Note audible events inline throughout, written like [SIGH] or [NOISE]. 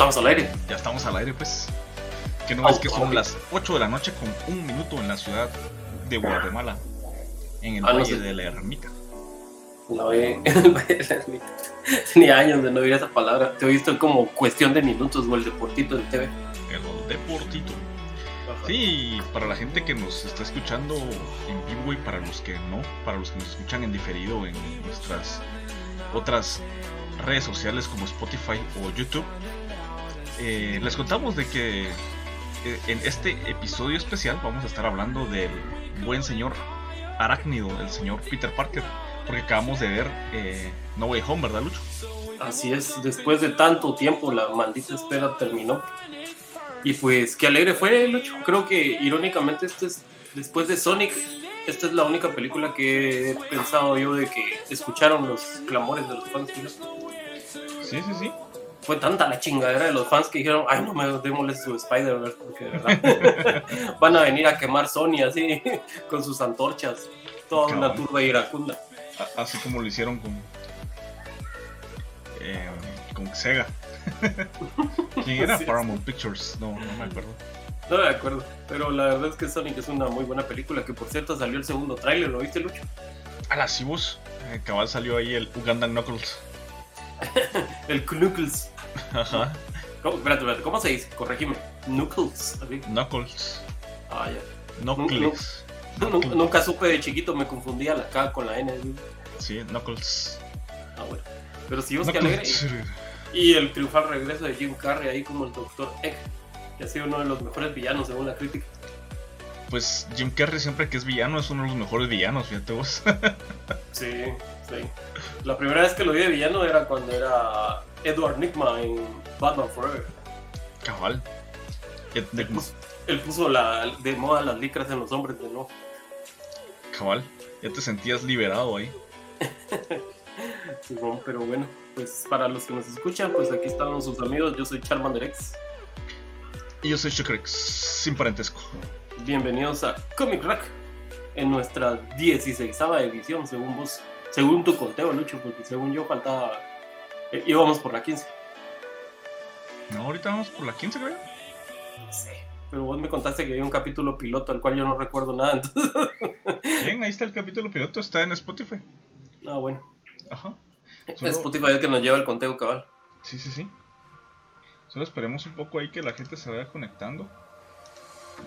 estamos al aire. Ya estamos al aire, pues. Que no es que son las 8 de la noche con un minuto en la ciudad de Guatemala, en el Ah, no Valle sé. de la Ermita. La [LAUGHS] ve- en el Valle de la Ermita. Tenía años de no oír esa palabra. Te he visto como cuestión de minutos o el deportito del TV. El Deportito. Sí, para la gente que nos está escuchando en vivo y para los que no, para los que nos escuchan en diferido en nuestras otras redes sociales como Spotify o YouTube, eh, les contamos de que eh, en este episodio especial vamos a estar hablando del buen señor arácnido, el señor Peter Parker, porque acabamos de ver eh, No Way Home, ¿verdad, Lucho? Así es, después de tanto tiempo la maldita espera terminó. Y pues qué alegre fue, Lucho. Creo que irónicamente este es, después de Sonic, esta es la única película que he pensado yo de que escucharon los clamores de los fans. Sí, sí, sí. Fue tanta la chingadera de los fans que dijeron, ay no me démosle su Spider-Verse porque de verdad [LAUGHS] van a venir a quemar Sony así con sus antorchas. Toda una turba iracunda. Así como lo hicieron con. eh, con Sega. [LAUGHS] ¿Quién era? Sí. Paramount Pictures. No, no me acuerdo. No me acuerdo, pero la verdad es que Sonic es una muy buena película que por cierto salió el segundo tráiler, ¿lo viste Lucho? A la Cibus. Eh, cabal salió ahí el Ugandan Knuckles. [LAUGHS] El Knuckles. Ajá. ¿Cómo, espérate, espérate, ¿cómo se dice? Corregime. Knuckles. así. Knuckles. Ah, ya. Knuckles. Nunca, nunca supe de chiquito, me confundía la K con la N. ¿sí? Sí, Knuckles. Ah, bueno. Pero sí, vos que alegre. Y el triunfal regreso de Jim Carrey ahí como el Dr. Egg, que ha sido uno de los mejores villanos según la crítica. Pues Jim Carrey siempre que es villano es uno de los mejores villanos, fíjate vos. [LAUGHS] Sí, sí. La primera vez que lo vi de villano era cuando era Edward Nigma en Batman Forever. cabal. De- Él puso, él puso la, de moda las licras en los hombres de nuevo. cabal. Ya te sentías liberado ahí. [LAUGHS] Simón, pero bueno, pues para los que nos escuchan, pues aquí están sus amigos. Yo soy Charmander X. Y yo soy Shukrex, sin parentesco. Bienvenidos a Comic Rack en nuestra 16 edición, según vos, según tu conteo, Lucho, porque según yo faltaba. Eh, íbamos por la 15. No, ahorita vamos por la 15, creo. Sí. Pero vos me contaste que había un capítulo piloto al cual yo no recuerdo nada, [LAUGHS] entonces. Bien, ahí está el capítulo piloto, está en Spotify. Ah, bueno. Ajá. Solo- Spotify es el que nos lleva el conteo cabal. Sí, sí, sí. Solo esperemos un poco ahí que la gente se vaya conectando.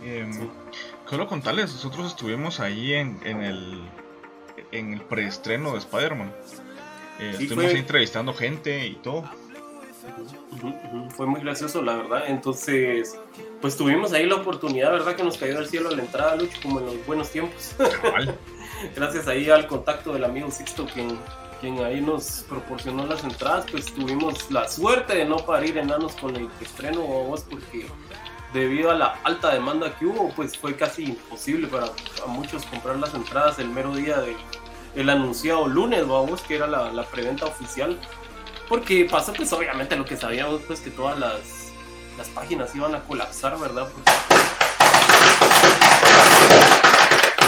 Em, Sí. Solo contarles, nosotros estuvimos ahí en, en el en el preestreno de Spider-Man. Eh, Sí, estuvimos fue- entrevistando gente y todo. Fue muy gracioso, la verdad. Entonces, pues tuvimos ahí la oportunidad, ¿verdad? Que nos cayó del cielo a la entrada, Lucho, como en los buenos tiempos. [LAUGHS] Gracias ahí al contacto del amigo Sixto, quien, quien ahí nos proporcionó las entradas, pues tuvimos la suerte de no parir enanos con el estreno, vos, porque debido a la alta demanda que hubo, pues fue casi imposible para muchos comprar las entradas el mero día del el anunciado lunes, vamos, que era la, la preventa oficial. Porque pasó pues obviamente lo que sabíamos, pues que todas las, las páginas iban a colapsar, ¿verdad? Porque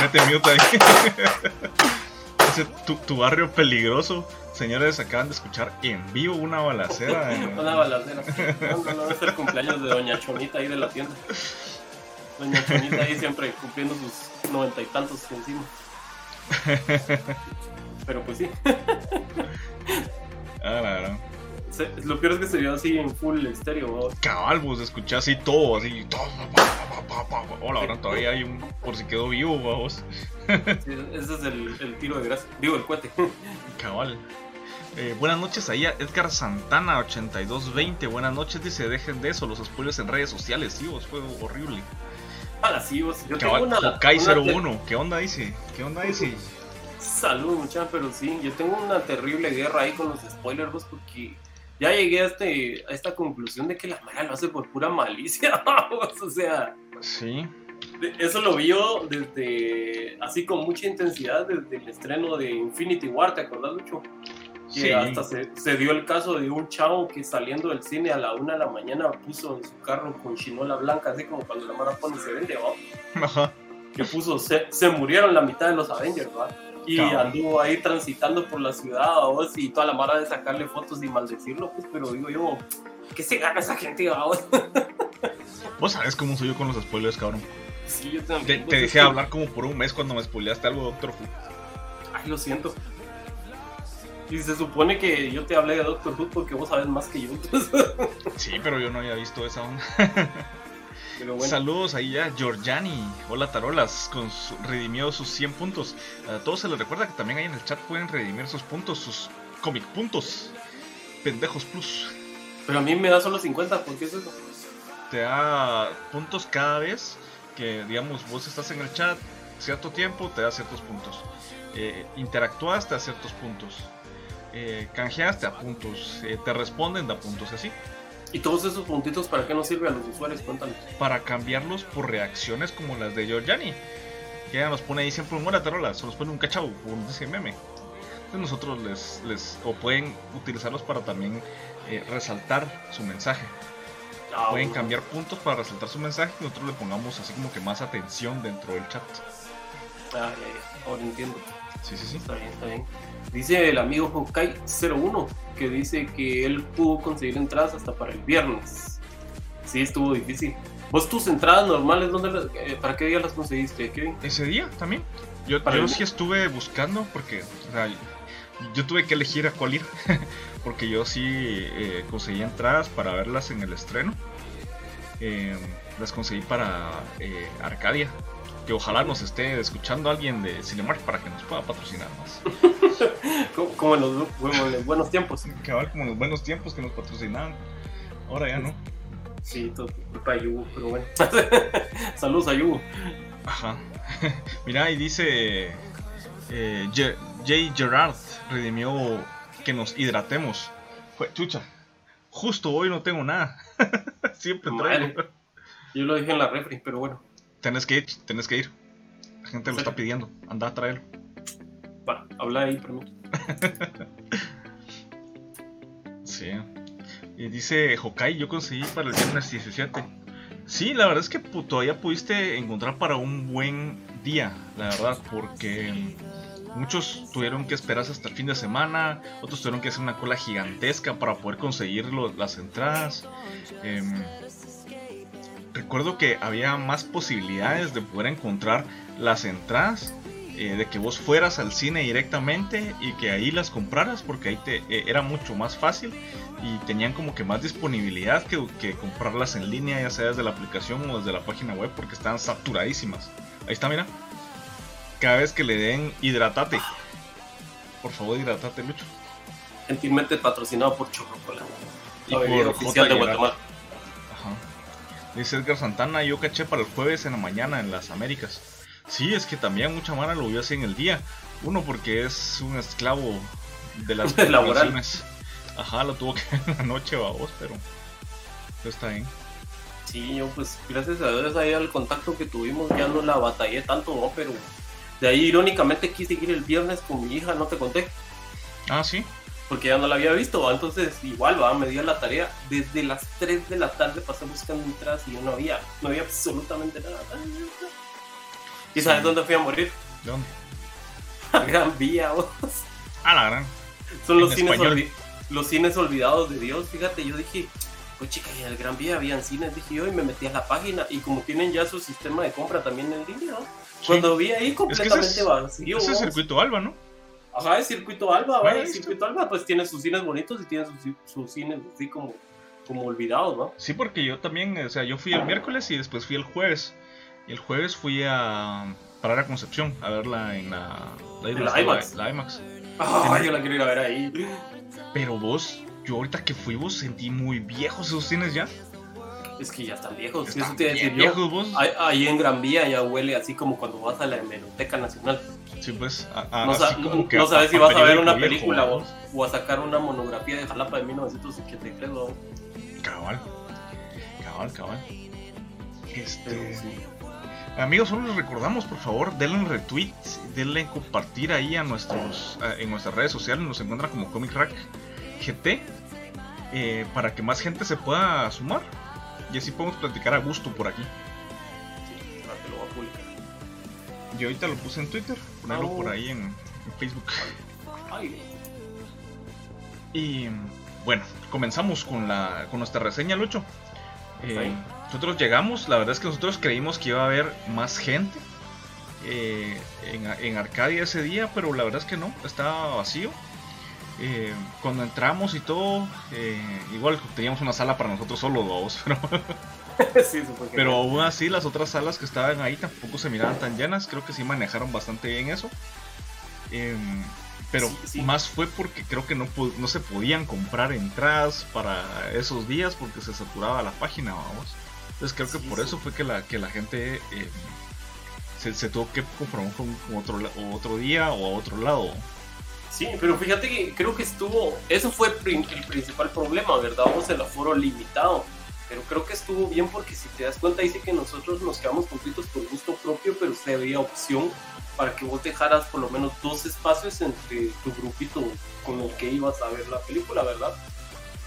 Mete mute ahí. [LAUGHS] Ese, tu, tu barrio peligroso. Señores, acaban de escuchar en vivo una balacera. [LAUGHS] en- Una balacera. No, no, no, es el cumpleaños de Doña Chonita ahí de la tienda. Doña Chonita ahí siempre cumpliendo sus noventa y tantos encima. [LAUGHS] Pero pues sí. Ah, la verdad. Se- lo peor es que se vio así en full estéreo. ¿no? Cabal, vos escuchás así todo, así. Todo, pa, pa, pa, pa, pa. Hola, ahora todavía hay un. Por si quedó vivo, vamos. Sí, ese es el, el tiro de gracia. Digo, el cohete. [LAUGHS] Cabal. Eh, buenas noches ahí a Edgar Santana 8220. Buenas noches, dice, dejen de eso, los spoilers en redes sociales, fue horrible. Ahora sí, vos. Yo tengo una. Hokai una te- 01, ¿qué onda dice? ¿Qué onda dice? Salud, muchachos, pero sí, yo tengo una terrible guerra ahí con los spoilers, vos, porque ya llegué a, este, a esta conclusión de que la mala lo hace por pura malicia, [LAUGHS] vos, o sea, Sí, eso lo vi yo desde, así con mucha intensidad, desde el estreno de Infinity War, ¿te acordás, Lucho? Que sí. hasta se, se dio el caso de un chavo que saliendo del cine a la una de la mañana puso en su carro con chinola blanca, así como cuando la mara pone se vende, ¿va? Ajá. que puso se, se murieron la mitad de los Avengers, ¿va? Y anduvo ahí transitando por la ciudad, ¿va y toda la mara de sacarle fotos y maldecirlo, pues, pero digo yo, ¿Qué se gana esa gente, vamos? [LAUGHS] Vos sabes cómo soy yo con los spoilers, cabrón. Sí, yo Te, también. te pues, dejé es que- hablar como por un mes cuando me spoileaste algo de Doctor Who. Ay, lo siento. Y se supone que yo te hablé de Doctor Who porque vos sabes más que yo. [LAUGHS] Sí, pero yo no había visto esa [LAUGHS] onda. Bueno, Saludos ahí a Giorgiani. Hola Tarolas, con su, redimió sus 100 puntos. A todos se les recuerda que también ahí en el chat pueden redimir sus puntos, sus comic puntos. Pendejos Plus. pero a mí me da solo 50, ¿por qué es eso? Te da puntos cada vez que, digamos, vos estás en el chat cierto tiempo, te da ciertos puntos. Eh, interactúas, te da ciertos puntos. Eh, canjeas, te da puntos. Eh, te responden, da puntos, así. ¿Y todos esos puntitos para qué nos sirve a los usuarios? Cuéntame. para cambiarlos por reacciones como las de Giorgiani. Que ella nos pone ahí siempre un tarola, se nos pone un cachao, como nos dice meme. Entonces nosotros les, les, o pueden utilizarlos para también eh, resaltar su mensaje. Ah, Pueden cambiar puntos para resaltar su mensaje y nosotros le pongamos así como que más atención dentro del chat. Ah, ya, ya. Ahora entiendo. Sí, sí, sí. Está bien, está bien. Dice el amigo Hokai01 que dice que él pudo conseguir entradas hasta para el viernes. Sí, estuvo difícil. ¿Vos tus entradas normales, dónde las- eh, para qué día las conseguiste, Kevin? Ese día también. Yo, yo el- sí estuve buscando porque o sea, yo tuve que elegir a cuál ir. [LAUGHS] porque yo sí eh, conseguí entradas para verlas en el estreno. Eh, las conseguí para eh, Arcadia. Que ojalá nos esté escuchando alguien de Cinemark para que nos pueda patrocinar más. [LAUGHS] Como, como en, los, como en los buenos tiempos. Cabal como en los buenos tiempos que nos patrocinaban. Ahora ya no. Sí, todo culpa de Yugo, pero bueno. [LAUGHS] Saludos a Yugo. Ajá. [LAUGHS] Mira, y dice eh, Ge- Jay Gerard redimió que nos hidratemos. Jue- chucha, justo hoy no tengo nada. Siempre traigo. Yo lo dije en la refri, pero bueno. Tenés que ir, tenés que ir. La gente lo ¿En está pidiendo. Anda a traerlo. Va, habla ahí mí. [LAUGHS] Sí. Y dice Hokai, yo conseguí para el viernes 17. Sí, la verdad es que todavía pudiste encontrar para un buen día, la verdad, porque muchos tuvieron que esperarse hasta el fin de semana, otros tuvieron que hacer una cola gigantesca para poder conseguir lo- las entradas. Em, recuerdo que había más posibilidades de poder encontrar las entradas eh, de que vos fueras al cine directamente y que ahí las compraras porque ahí te eh, era mucho más fácil y tenían como que más disponibilidad que, que comprarlas en línea ya sea desde la aplicación o desde la página web porque estaban saturadísimas ahí está mira cada vez que le den hidratate por favor hidratate Lucho Gentilmente patrocinado por Chorrocola. Y por J. oficial de. Guatemala. Dice Edgar Santana, yo caché para el jueves en la mañana en las Américas. Sí, es que también mucha mara lo vio así en el día. Uno porque es un esclavo de las [LAUGHS] corporaciones. Ajá, lo tuvo que ver [LAUGHS] en la noche, babos, pero, pero está bien. Sí, yo pues gracias a Dios ahí al contacto que tuvimos ya no la batallé tanto, ¿no? Pero de ahí irónicamente quise ir el viernes con mi hija, no te conté, Ah, sí. Porque ya no la había visto, ¿va? entonces igual, va, me dio la tarea. Desde las 3 de la tarde pasé buscando entradas y yo no había, no había absolutamente nada. ¿Y sabes Sí. dónde fui a morir? ¿De dónde? [LAUGHS] A Gran Vía, vos. Ah, la gran. Son los cines, los cines olvidados de Dios. Fíjate, yo dije, pues chica, y en el Gran Vía habían cines. Dije yo y me metí a la página. Y como tienen ya su sistema de compra también en línea, ¿no? Sí. cuando vi ahí completamente es- vacío. Ese es circuito Alba, ¿no? Ajá, es circuito Alba, Ah, ¿va? El circuito Alba, pues tiene sus cines bonitos y tiene sus, sus cines así como, como olvidados, ¿no? Sí, porque yo también, o sea, yo fui el miércoles y después fui el jueves. Y el jueves fui a parar a Concepción a verla en la, la, ¿En la IMAX? la IMAX. Ah, yo la quiero ir a ver ahí. Pero vos, yo ahorita que fui vos sentí muy viejos esos cines ya. Es que ya están viejos. Están eso te iba a decir yo. vos. Ahí, en Gran Vía ya huele así como cuando vas a la Hemeroteca Nacional. Sí, pues, a- a- No, sa- sabes si vas a ver una película o, vamos. o a sacar una monografía de Jalapa de 1983. ¿no? Cabal. Cabal, cabal. Este. Sí. Amigos, solo les recordamos, por favor, denle retweet, denle compartir ahí a nuestros, a- en nuestras redes sociales, nos encuentran como Comic Rack GT, eh, para que más gente se pueda sumar y así podemos platicar a gusto por aquí. Sí, ahora te lo voy a publicar. Yo ahorita lo puse en Twitter, ponerlo Oh. por ahí en, en Facebook. Ay, Y bueno, comenzamos con, la, con nuestra reseña, Lucho. Eh, nosotros llegamos, la verdad es que nosotros creímos que iba a haber más gente eh, en, Arcadia ese día, pero la verdad es que no, estaba vacío. Eh, cuando entramos y todo, igual teníamos una sala para nosotros solo dos, [LAUGHS] pero, pero aún así las otras salas que estaban ahí tampoco se miraban tan llenas, creo que sí manejaron bastante bien eso. Em, pero más fue porque creo que no, no se podían comprar entradas para esos días porque se saturaba la página, vamos. Entonces creo que por eso fue que la, que la gente eh, se, tuvo que comprar con, otro, otro día o a otro lado. Sí, pero fíjate que creo que estuvo, eso fue el principal problema, ¿verdad? Vamos el aforo limitado. Pero creo que estuvo bien porque si te das cuenta dice que nosotros nos quedamos completos por gusto propio, pero usted había opción para que vos dejaras por lo menos dos espacios entre tu grupito con el que ibas a ver la película, ¿verdad?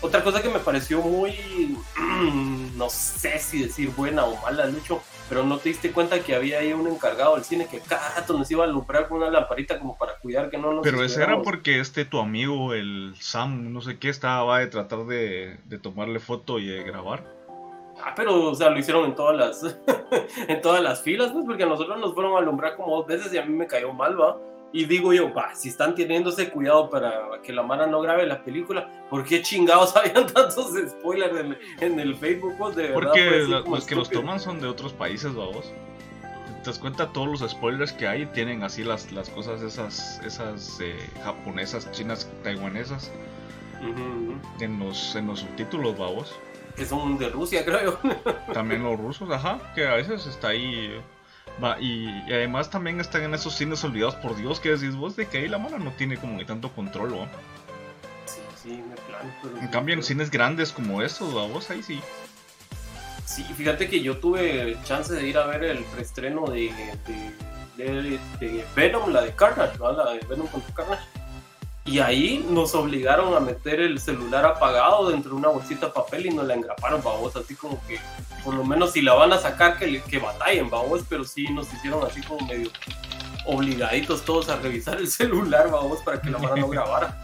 Otra cosa que me pareció muy, [CLEARS THROAT] no sé si decir buena o mala, Lucho, pero no te diste cuenta que había ahí un encargado del cine que cada rato nos iba a alumbrar con una lamparita como para cuidar que no nos... Pero ese era porque este tu amigo, el Sam, no sé qué, estaba de tratar de, de tomarle foto y de grabar. Ah, pero, o sea, lo hicieron en todas las, [LAUGHS] en todas las filas, pues, porque a nosotros nos fueron a alumbrar como dos veces y a mí me cayó mal, va. Y digo yo, va, si están teniéndose cuidado para que la mano no grabe la película, ¿por qué chingados [LAUGHS] habían tantos spoilers en, el Facebook? Pues, de verdad, porque los que los toman son de otros países, vamos. Te das cuenta, todos los spoilers que hay tienen así las, las cosas esas, esas eh, japonesas, chinas, taiwanesas. En, los, en los subtítulos, vamos que son de Rusia, [LAUGHS] creo yo. También los rusos, ajá, que a veces está ahí. Va, y, además también están en esos cines olvidados por Dios que decís vos de que ahí la mano no tiene como ni tanto control, ¿no? Sí, sí, me En cambio, en cines grandes como estos, vos ahí sí. Sí, fíjate que yo tuve chance de ir a ver el preestreno de, de, de, Venom, la de Carnage, ¿no? la de Venom contra Carnage. Y ahí nos obligaron a meter el celular apagado dentro de una bolsita de papel y nos la engraparon, babos, así como que por lo menos si la van a sacar que, que batallen, babos, pero sí nos hicieron así como medio obligaditos todos a revisar el [LAUGHS] celular, babos, para que la mano no [LAUGHS] grabara.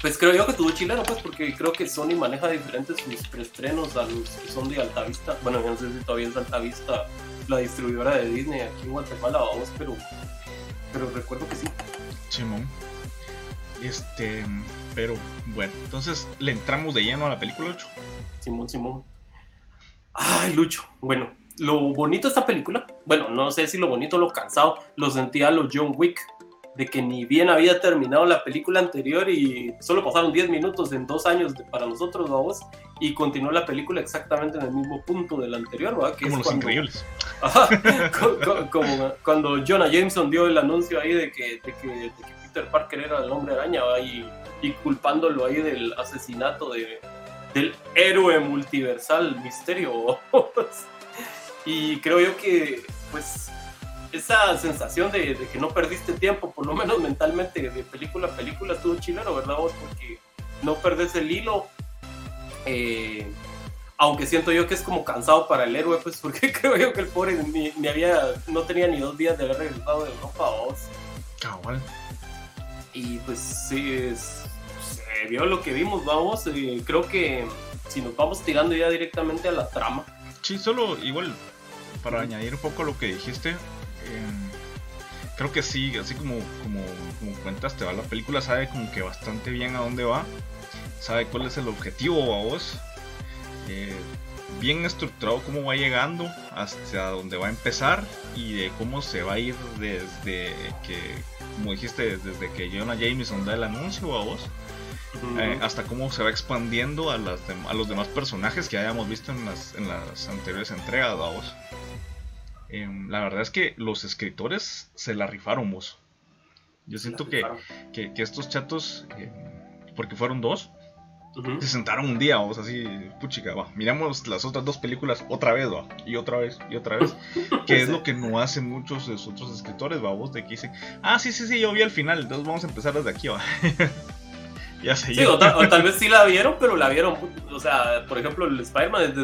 Pues creo yo que tuvo chileno, pues, porque creo que Sony maneja diferentes sus preestrenos a los que son de Altavista. Bueno, no sé si todavía es Altavista la distribuidora de Disney aquí en Guatemala, vamos, pero, pero recuerdo que sí. Simón. Este, pero bueno, entonces le entramos de lleno a la película, Lucho. Simón, Simón. Ay, Lucho. Bueno, lo bonito de esta película, bueno, no sé si lo bonito o lo cansado, lo sentía a los John Wick, de que ni bien había terminado la película anterior y solo pasaron 10 minutos en dos años para nosotros, vamos, y continuó la película exactamente en el mismo punto del anterior, ¿verdad? como los increíbles. [LAUGHS] como, cuando Jonah Jameson dio el anuncio ahí de que, de que Peter Parker era el hombre araña y, y, culpándolo ahí del asesinato de, del héroe multiversal Misterio. [LAUGHS] y creo yo que, pues, esa sensación de, que no perdiste tiempo, por lo menos mentalmente, de película a película, estuvo chileno, ¿verdad vos? Porque no perdés el hilo. Eh, aunque siento yo que es como cansado para el héroe, pues [LAUGHS] porque creo yo que el pobre ni, había, no tenía ni dos días de haber regresado de Europa, vos. Cabal. Y pues sí, se vio lo que vimos, vamos. Creo que si nos vamos tirando ya directamente a la trama. Sí, solo igual para añadir un poco lo que dijiste. Em, creo que sí, así como, como, como cuentaste, la película sabe como que bastante bien a dónde va, sabe cuál es el objetivo a vos, eh, bien estructurado cómo va llegando hasta dónde va a empezar y de cómo se va a ir desde que como dijiste, desde que Jonah Jameson da el anuncio a vos, eh, hasta cómo se va expandiendo a, las a los demás personajes que hayamos visto en las, en las anteriores entregas a vos. Em, la verdad es que los escritores se la rifaron vos. Yo siento que, que, estos chatos, em, porque fueron dos, se sentaron un día, vamos, así, puchica, va, miramos las otras dos películas otra vez, va, y otra vez, y otra vez, [LAUGHS] que es lo que no hacen muchos de los otros escritores, va, vos, de que dicen, ah, sí, sí, sí, yo vi al final, entonces vamos a empezar desde aquí, va. [LAUGHS] ya sé. Sí, o, tal [LAUGHS] vez sí la vieron, pero la vieron, o sea, por ejemplo, el Spider-Man desde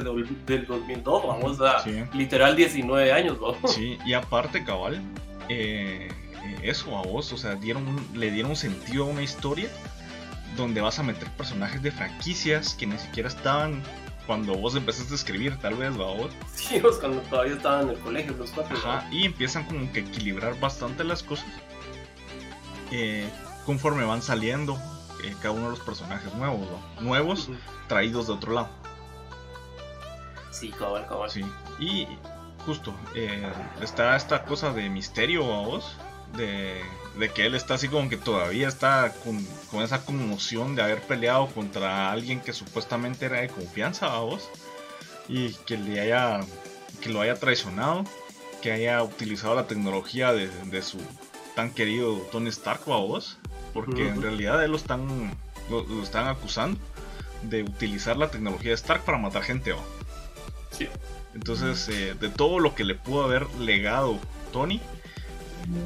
el 2002, vamos, a literal 19 años, ¿no? Sí, y aparte, cabal, eh, eso a vos, o sea, dieron, le dieron sentido a una historia donde vas a meter personajes de franquicias que ni siquiera estaban cuando vos empezaste a escribir, tal vez, vos. Sí, [LAUGHS] vos cuando todavía estaban en el colegio los cuatro. Ajá, y empiezan como que equilibrar bastante las cosas. Eh, conforme van saliendo eh, cada uno de los personajes nuevos, ¿no? Nuevos, traídos de otro lado. Sí, cabal, cabal. Sí, y justo, eh, está esta cosa de misterio a vos, de, de, que él está así como que todavía está con, con, esa conmoción de haber peleado contra alguien que supuestamente era de confianza a vos y que le haya que lo haya traicionado, que haya utilizado la tecnología de, de su tan querido Tony Stark a vos, porque uh -huh. en realidad él lo están lo, lo, están acusando de utilizar la tecnología de Stark para matar gente. ¿o? Sí. Entonces, eh, de todo lo que le pudo haber legado Tony,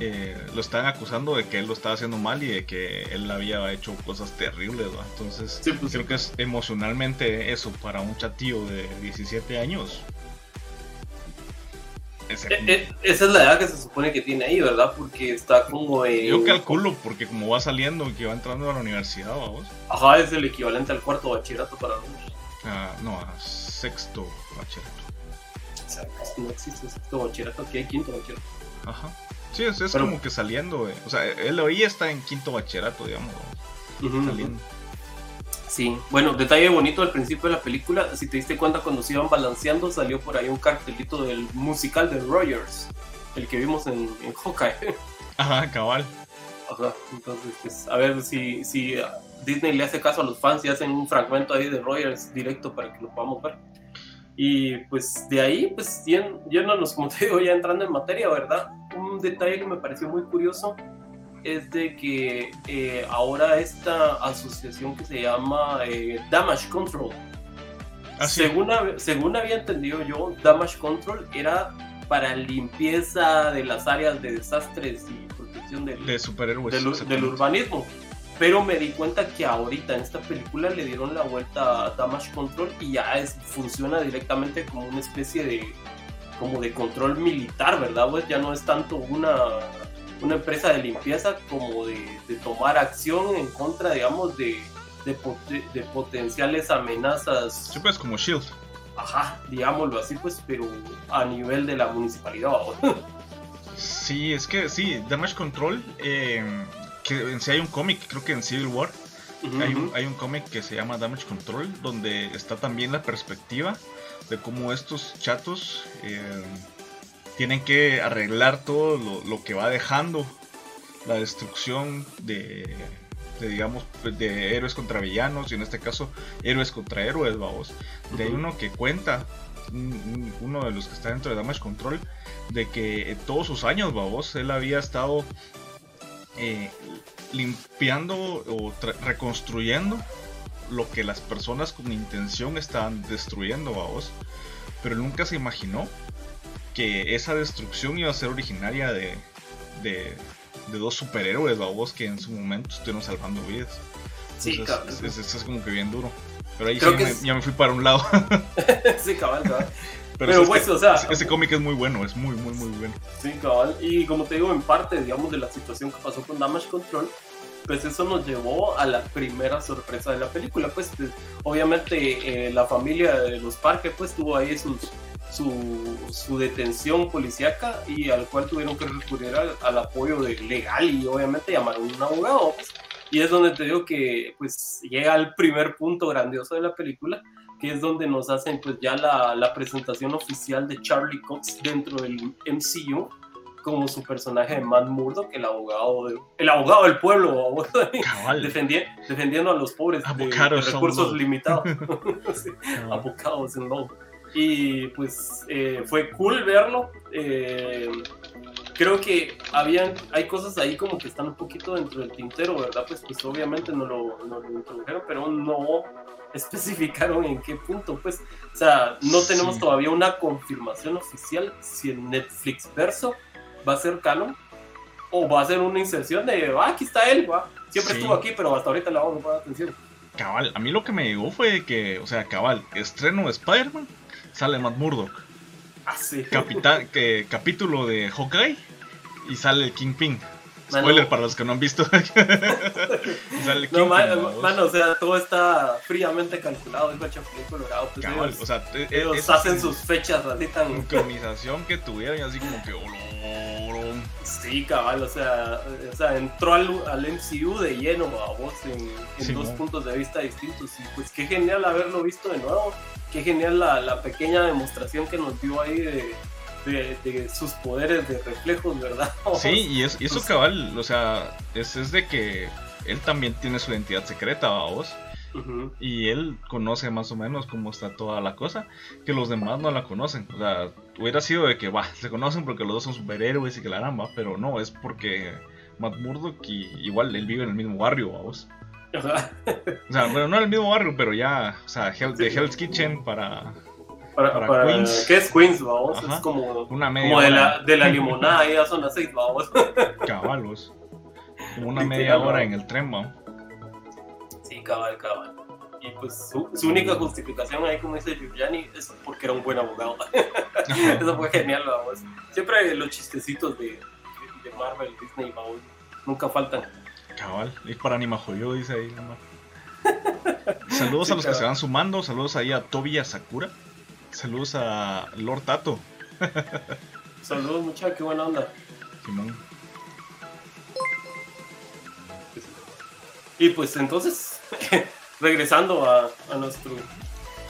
eh, lo están acusando de que él lo estaba haciendo mal y de que él había hecho cosas terribles. ¿va? Entonces, sí, pues, creo que es emocionalmente eso para un chatío de 17 años. Ese, eh, esa es la edad que se supone que tiene ahí, ¿verdad? Porque está como. Eh, Yo calculo, porque como va saliendo y que va entrando a la universidad, vamos. Ajá, es el equivalente al cuarto bachillerato para nosotros. Ah, no, a sexto bachillerato. O sea, no existe sexto bachillerato, aquí hay quinto bachillerato. Ajá. Sí, es, es Pero, como que saliendo, eh. o sea, él hoy está en quinto bachillerato, digamos, uh -huh. saliendo. Sí, bueno, detalle bonito al principio de la película, si te diste cuenta cuando se iban balanceando, salió por ahí un cartelito del musical de Rogers, el que vimos en, en Hawkeye. [LAUGHS] Ajá, cabal. Ajá, entonces, pues, a ver si, si Disney le hace caso a los fans y hacen un fragmento ahí de Rogers directo para que lo podamos ver. Y pues de ahí, pues yéndonos, como te digo, ya entrando en materia, ¿verdad? Un detalle que me pareció muy curioso es de que eh, ahora esta asociación que se llama eh, Damage Control, ¿Ah, sí? según, según había entendido yo, Damage Control era para limpieza de las áreas de desastres y protección del, de superhéroes, del, del urbanismo. Pero me di cuenta que ahorita en esta película le dieron la vuelta a Damage Control y ya es, funciona directamente como una especie de como de control militar, ¿verdad? Pues ya no es tanto una, una empresa de limpieza como de, de tomar acción en contra, digamos, de, de, de, potenciales amenazas. Sí, pues como Shield. Ajá, digámoslo así, pues, pero a nivel de la municipalidad. sí, es que sí, Damage Control. Eh que en sí hay un cómic, creo que en Civil War, uh -huh. hay un, hay un cómic que se llama Damage Control, donde está también la perspectiva de cómo estos chatos eh, tienen que arreglar todo lo, lo, que va dejando la destrucción de, de, digamos, de héroes contra villanos, y en este caso, héroes contra héroes, vamos. De ahí uno que cuenta, uno de los que está dentro de Damage Control, de que todos sus años, vamos, él había estado eh, limpiando o reconstruyendo lo que las personas con intención estaban destruyendo, vos. Pero nunca se imaginó que esa destrucción iba a ser originaria de, de, de dos superhéroes, vos, que en su momento estuvieron salvando vidas. Sí, Entonces, es, es, es, como que bien duro. Pero ahí sí me, es... ya me fui para un lado. [LAUGHS] sí, cabal, cabal. Pero, Pero pues, o sea, ese cómic es muy bueno, es muy, muy, muy bueno. Sí, cabal. Y como te digo, en parte, digamos, de la situación que pasó con Damage Control, pues eso nos llevó a la primera sorpresa de la película. Pues, pues obviamente, eh, la familia de los parques, pues, tuvo ahí sus, su, su, detención policíaca y al cual tuvieron que recurrir al, al apoyo de legal y obviamente llamaron a un abogado. Pues. Y es donde te digo que, pues, llega al primer punto grandioso de la película que es donde nos hacen pues ya la, la, presentación oficial de Charlie Cox dentro del MCU como su personaje de Matt Murdock, el abogado, de, el abogado del pueblo, defendiendo, defendiendo a los pobres de, de, recursos limitados, [LAUGHS] sí, abogados en low. Y pues eh, fue cool verlo. Eh, creo que habían, hay cosas ahí como que están un poquito dentro del tintero, ¿verdad? Pues, pues obviamente no lo, no lo introdujeron, pero no especificaron en qué punto, pues, o sea, no tenemos sí. todavía una confirmación oficial si el Netflix verso va a ser canon o va a ser una inserción de, ah, aquí está él, ¿va? siempre sí. estuvo aquí, pero hasta ahorita le vamos a poner atención. Cabal, a mí lo que me llegó fue que, o sea, cabal, estreno de Spider-Man, sale Matt Murdock. Ah, sí. Capitán, que, capítulo de Hawkeye y sale el Kingpin. Spoiler para los que no han visto. [LAUGHS] no, mano, o sea, todo está fríamente calculado. Es Chapulín Colorado. Pues cabal, o sea, e, ellos hacen sus fechas así tan. Sincronización que tuvieron y así como que. Sí, cabal, o sea, o sea entró al, al MCU de lleno a vos en, en dos puntos de vista distintos. Y pues qué genial haberlo visto de nuevo. Qué genial la, la pequeña demostración que nos dio ahí de de, sus poderes de reflejos, ¿verdad? [LAUGHS] Sí, y, es, eso cabal, o sea, es, es, de que él también tiene su identidad secreta, vos. Y él conoce más o menos cómo está toda la cosa, que los demás no la conocen. O sea, hubiera sido de que, va, se conocen porque los dos son superhéroes y que la harán, pero no, es porque Matt Murdock y igual él vive en el mismo barrio, vos. o sea, bueno, no en el mismo barrio, pero ya, o sea, de Hell's Kitchen para para, Queens. ¿Qué es Queens, vamos? Es como, una media como de, la, de la [LAUGHS] limonada, ya son las seis, vamos. [LAUGHS] Cabalos. Como una media hora en el tren, vamos. Sí, cabal, cabal. Y pues su, su, única justificación ahí, como dice Giuliani, es porque era un buen abogado. [LAUGHS] Eso fue genial, vamos. Siempre los chistecitos de, de Marvel, Disney, vamos, nunca faltan. Cabal, y para Anima Joyo, dice ahí nomás. Saludos a los que se van sumando, saludos ahí a Tobi y a Sakura. Saludos a Lord Tato. Saludos, muchachos, qué buena onda. Simón. Y pues entonces, [LAUGHS] regresando a, nuestro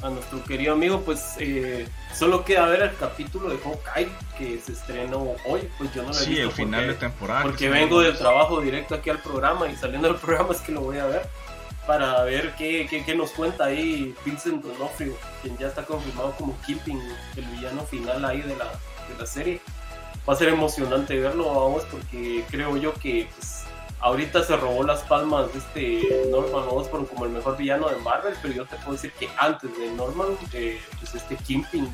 a nuestro querido amigo, pues eh, solo queda ver el capítulo de Hawkeye que se estrenó hoy. Pues yo no lo he sí, el final de temporada. Porque vengo del trabajo directo aquí al programa y saliendo del programa es que lo voy a ver para ver qué, qué, nos cuenta ahí Vincent D'Onofrio, quien ya está confirmado como Kingpin, el villano final ahí de la, de la serie. Va a ser emocionante verlo, vamos, porque creo yo que pues, ahorita se robó las palmas de este Norman Osborn como el mejor villano de Marvel, pero yo te puedo decir que antes de Norman, eh, pues este Kingpin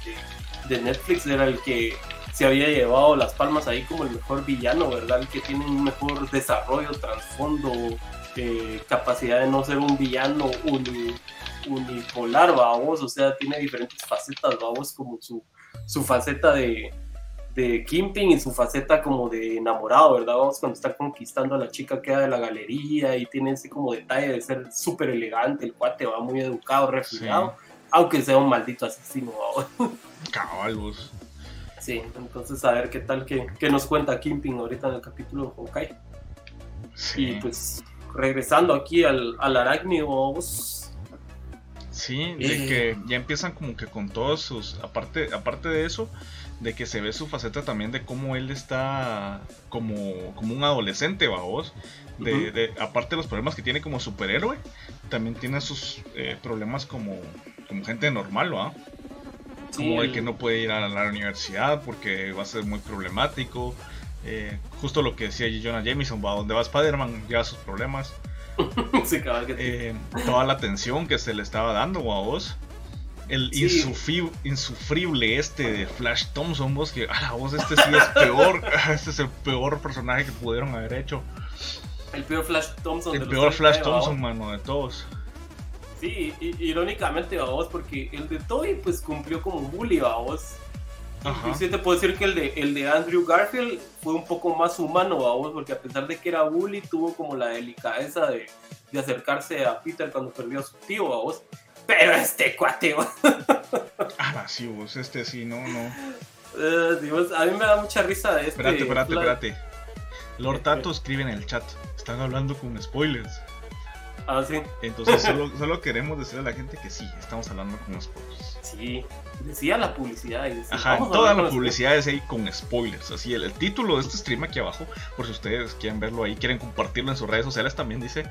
de, de Netflix era el que se había llevado las palmas ahí como el mejor villano, ¿verdad? El que tiene un mejor desarrollo, trasfondo, eh, capacidad de no ser un villano unipolar, vamos, o sea, tiene diferentes facetas, vamos, como su, su faceta de, de Kimping y su faceta como de enamorado, ¿verdad? Vamos, cuando está conquistando a la chica que de la galería y tiene ese como detalle de ser súper elegante, el cuate va muy educado, refinado, aunque sea un maldito asesino, [LAUGHS] Caballos. Sí, entonces a ver qué tal que, nos cuenta Kimping ahorita en el capítulo de Hawkeye. Y pues regresando aquí al, al arácnido. Sí, de eh. que ya empiezan como que con todos sus. Aparte, aparte de eso, de que se ve su faceta también de cómo él está como, como un adolescente, vamos. De, de, aparte de los problemas que tiene como superhéroe, también tiene sus eh, problemas como, como gente normal, ¿va? Como de que no puede ir a la universidad porque va a ser muy problemático. Eh, justo lo que decía Jonah Jameson, va donde va Spider-Man, lleva sus problemas. [LAUGHS] Eh, toda la tensión que se le estaba dando a vos. El insufrible este de Flash Thompson, vos que, a la voz este sí es peor. [LAUGHS] [LAUGHS] este es el peor personaje que pudieron haber hecho. El peor Flash Thompson. El peor Flash Thompson, mano, de todos. Sí, irónicamente, vos, porque el de Toy pues cumplió como bully, vos sí te puedo decir que el de, el de Andrew Garfield fue un poco más humano, vos, porque a pesar de que era bully, tuvo como la delicadeza de, de acercarse a Peter cuando perdió a su tío, vos. Pero este cuate, [LAUGHS] Ah, sí, vos, este sí, no, no. Uh, a mí me da mucha risa de este. Espérate, espérate, espérate. Lord Tato escribe en el chat. Están hablando con spoilers. Ah, sí. Entonces solo, [LAUGHS] solo queremos decirle a la gente que sí, estamos hablando con spoilers. Sí, decía la publicidad. Ajá, toda la publicidad es ahí con spoilers. Así, el, título de este stream aquí abajo, por si ustedes quieren verlo ahí, quieren compartirlo en sus redes sociales, también dice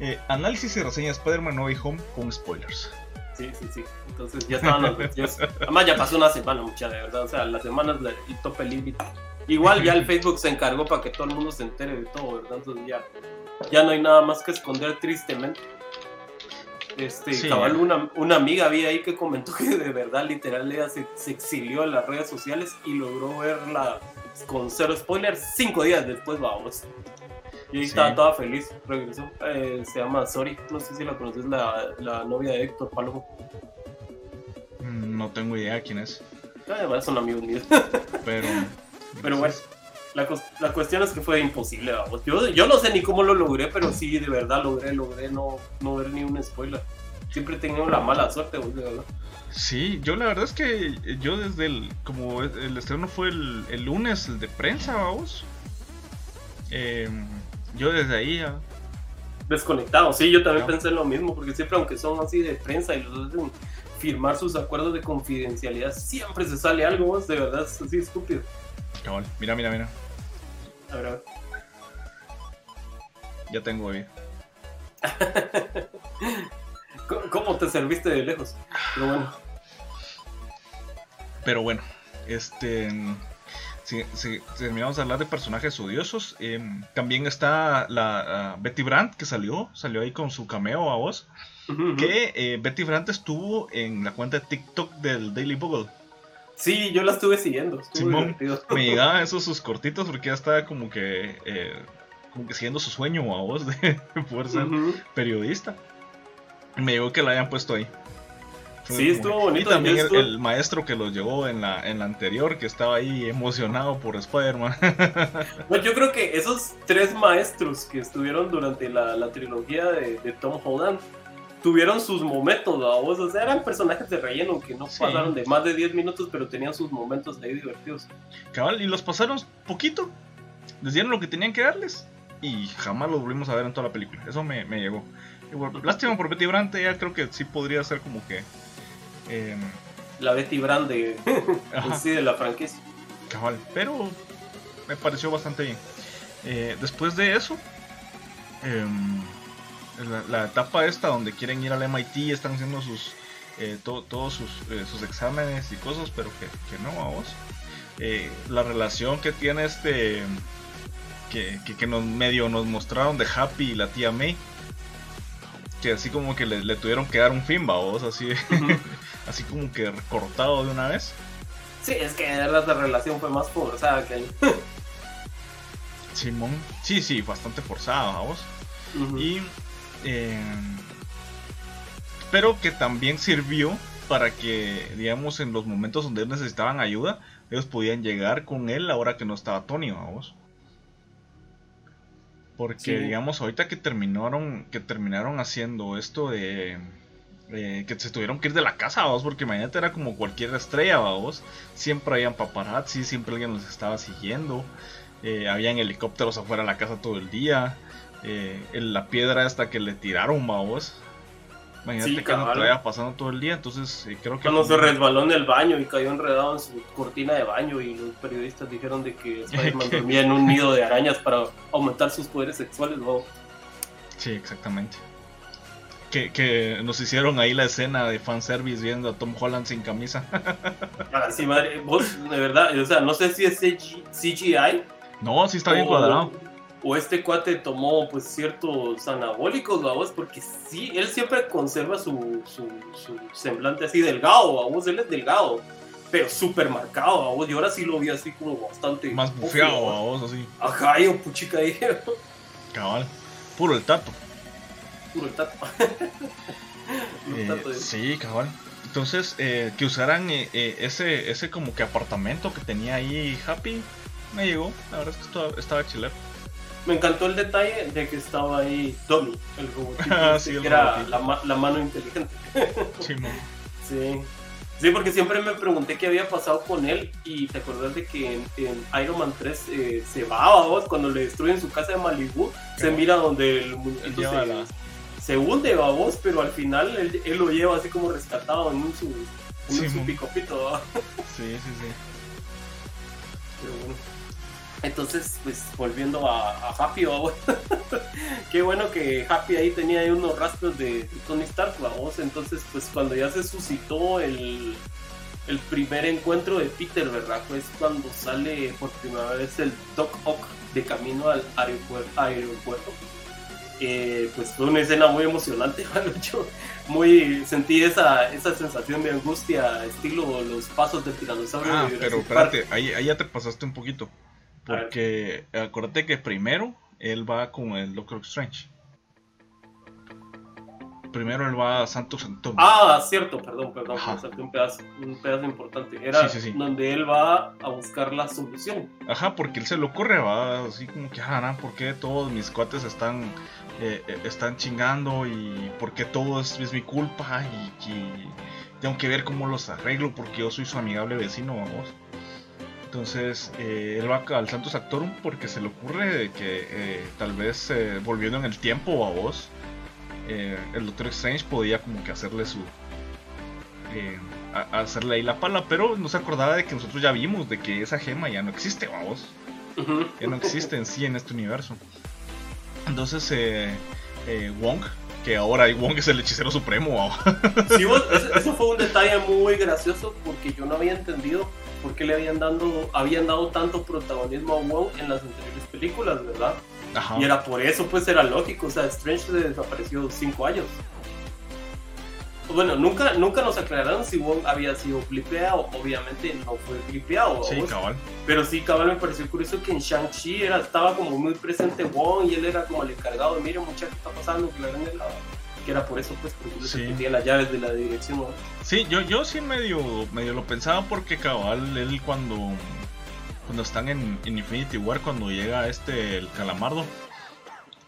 eh, análisis y reseña Spider-Man No Way Home con spoilers. Sí, sí, sí. Entonces ya estaban los Además ya pasó una semana, mucha de verdad. O sea, las semanas del tope límite. Igual ya el Facebook se encargó para que todo el mundo se entere de todo, ¿verdad? Entonces ya ya no hay nada más que esconder tristemente. Este, cabal, una, una, amiga había ahí que comentó que de verdad, literal, ella se, exilió en las redes sociales y logró verla con cero spoilers cinco días después, vamos. Y ahí estaba toda feliz, regresó. Eh, se llama Sori, no sé si la conoces, la, la novia de Héctor Palomo. Mm, no tengo idea quién es. Ah, es un amigo mío. Pero, [LAUGHS] pero bueno. La, la, cuestión es que fue imposible, vamos. Yo, yo no sé ni cómo lo logré, pero sí, de verdad logré, logré no, no ver ni un spoiler. Siempre he tenido la mala suerte, de verdad. Sí, yo la verdad es que yo desde el, como el estreno fue el, el lunes, el de prensa, vamos. Eh, yo desde ahí ya... Desconectado, sí, yo también pensé lo mismo, porque siempre aunque son así de prensa y los hacen firmar sus acuerdos de confidencialidad, siempre se sale algo, de verdad, es así estúpido. Cabal, mira, mira, mira. A ver, a ver. Ya tengo, ahí. [LAUGHS] ¿Cómo te serviste de lejos? Pero bueno. Pero bueno, este. Si, terminamos de hablar de personajes odiosos, em, también está la Betty Brandt que salió, salió ahí con su cameo a vos. Que eh, Betty Brandt estuvo en la cuenta de TikTok del Daily Bugle. Sí, yo la estuve siguiendo. [LAUGHS] me llegaban esos sus cortitos porque ya estaba como que, eh, como que siguiendo su sueño a vos de [LAUGHS] poder ser periodista. Me llegó que la hayan puesto ahí. sí, estuvo bonito. Y también el, maestro que lo llevó en la, en la anterior, que estaba ahí emocionado por Spider-Man. [LAUGHS] yo creo que esos tres maestros que estuvieron durante la, la trilogía de, de, Tom Holland tuvieron sus momentos, vos. O sea, eran personajes de relleno que no pasaron de más de 10 minutos, pero tenían sus momentos ahí divertidos. Cabal, y los pasaron poquito. Les dieron lo que tenían que darles. Y jamás los volvimos a ver en toda la película. Eso me, me llegó lástima por Betty Brant, ya creo que sí podría ser como que. Em, la Betty Brant de, [LAUGHS] sí, de la franquicia. Cabal, pero me pareció bastante bien. Eh, después de eso, em, la, etapa esta donde quieren ir al MIT, están haciendo sus eh, todos sus, eh, sus, exámenes y cosas, pero que, que no, vamos. la relación que tiene este. Que, que, que, nos medio nos mostraron de Happy y la tía May que así como que le, tuvieron que dar un fin, vos, así, [LAUGHS] así como que recortado de una vez. Sí, es que de verdad la relación fue más forzada que el... [LAUGHS] Simón, sí, sí, bastante forzada, vos. Y... Eh, pero que también sirvió para que, digamos, en los momentos donde necesitaban ayuda, ellos podían llegar con él ahora que no estaba Tony, vamos. Porque, digamos, ahorita que terminaron, que terminaron haciendo esto de. que se tuvieron que ir de la casa, vos, porque imagínate era como cualquier estrella, vos. Siempre habían paparazzi, siempre alguien los estaba siguiendo. Eh, habían helicópteros afuera de la casa todo el día. Eh, la piedra hasta que le tiraron, vos. Imagínate que no traía pasando todo el día, entonces eh, creo que... Cuando se resbaló en el baño y cayó enredado en su cortina de baño y los periodistas dijeron de que [LAUGHS] Spider-Man dormía en un nido de arañas para aumentar sus poderes sexuales, ¿no? Sí, exactamente. Que, que, nos hicieron ahí la escena de fanservice viendo a Tom Holland sin camisa. [LAUGHS] ah, sí, madre, vos, de verdad, o sea, no sé si es CGI. No, sí está bien cuadrado o este cuate tomó pues ciertos anabólicos, vamos, porque sí, él siempre conserva su, su, semblante así delgado, vamos, él es delgado, pero súper marcado, vamos, y ahora sí lo vi así como bastante... Más bufeado, vamos, así. Ajá, yo puchica ahí. Cabal, puro el tato. Puro el tato. [LAUGHS] Eh, sí, cabal. Entonces, eh, que usaran eh, ese, ese como que apartamento que tenía ahí Happy, me llegó, la verdad es que estaba, estaba chilero me encantó el detalle de que estaba ahí Tommy, el robotito, [LAUGHS] ah, este, que era la, la, mano inteligente. [LAUGHS] sí, sí. Sí, porque siempre me pregunté qué había pasado con él y te acuerdas de que en, Iron Man 3 eh, se va a vos cuando le destruyen su casa de Malibu, se mira donde el muñequito se, se, hunde a vos, pero al final él, lo lleva así como rescatado en su, en su picopito. [LAUGHS] Sí, sí, sí. Pero bueno. Entonces, pues volviendo a, Happy, [LAUGHS] qué bueno que Happy ahí tenía ahí unos rastros de, Tony Stark, vamos. Entonces, pues cuando ya se suscitó el, el primer encuentro de Peter, ¿verdad? Pues cuando sale por primera vez el Doc Ock de camino al aeropuerto. Eh, pues fue una escena muy emocionante, [LAUGHS] Yo muy sentí esa, esa sensación de angustia, estilo los pasos del tiranosaurio. Ah, pero espérate, ahí, ahí ya te pasaste un poquito. Porque acuérdate que primero él va con el Doctor Strange. primero él va a Santo Santo. Ah, cierto, perdón, perdón, un pedazo, un pedazo importante. Era donde él va a buscar la solución. Ajá, porque él se lo ocurre, va así como que, ah, ¿por qué todos mis cuates están, eh, eh, están chingando y por qué todo es, mi culpa y, tengo que ver cómo los arreglo porque yo soy su amigable vecino, vamos. Entonces eh, él va al Santo Actorum porque se le ocurre que tal vez volviendo en el tiempo a vos eh, el Doctor Strange podía como que hacerle su... Eh, hacerle ahí la pala, pero no se acordaba de que nosotros ya vimos de que esa gema ya no existe, vamos. Ya no existe en sí en este universo. Entonces, eh, Wong, que ahora Wong es el hechicero supremo. sí, eso fue un detalle muy gracioso porque yo no había entendido por qué le habían, dando, habían dado tanto protagonismo a Wong en las anteriores películas, ¿verdad? Y era por eso, pues era lógico. O sea, Strange se desapareció cinco años. Bueno, nunca, nunca nos aclararon si Wong había sido clipeado. Obviamente no fue clipeado. Sí, cabal. Pero sí, cabal, me pareció curioso que en Shang-Chi estaba como muy presente Wong y él era como el encargado de, mire, muchacho, ¿qué está pasando? Que era por eso, pues, porque sí. tenía las llaves de la dirección. Sí, yo, yo sí medio, medio lo pensaba porque cabal, él cuando cuando están en, Infinity War, cuando llega este, el calamardo,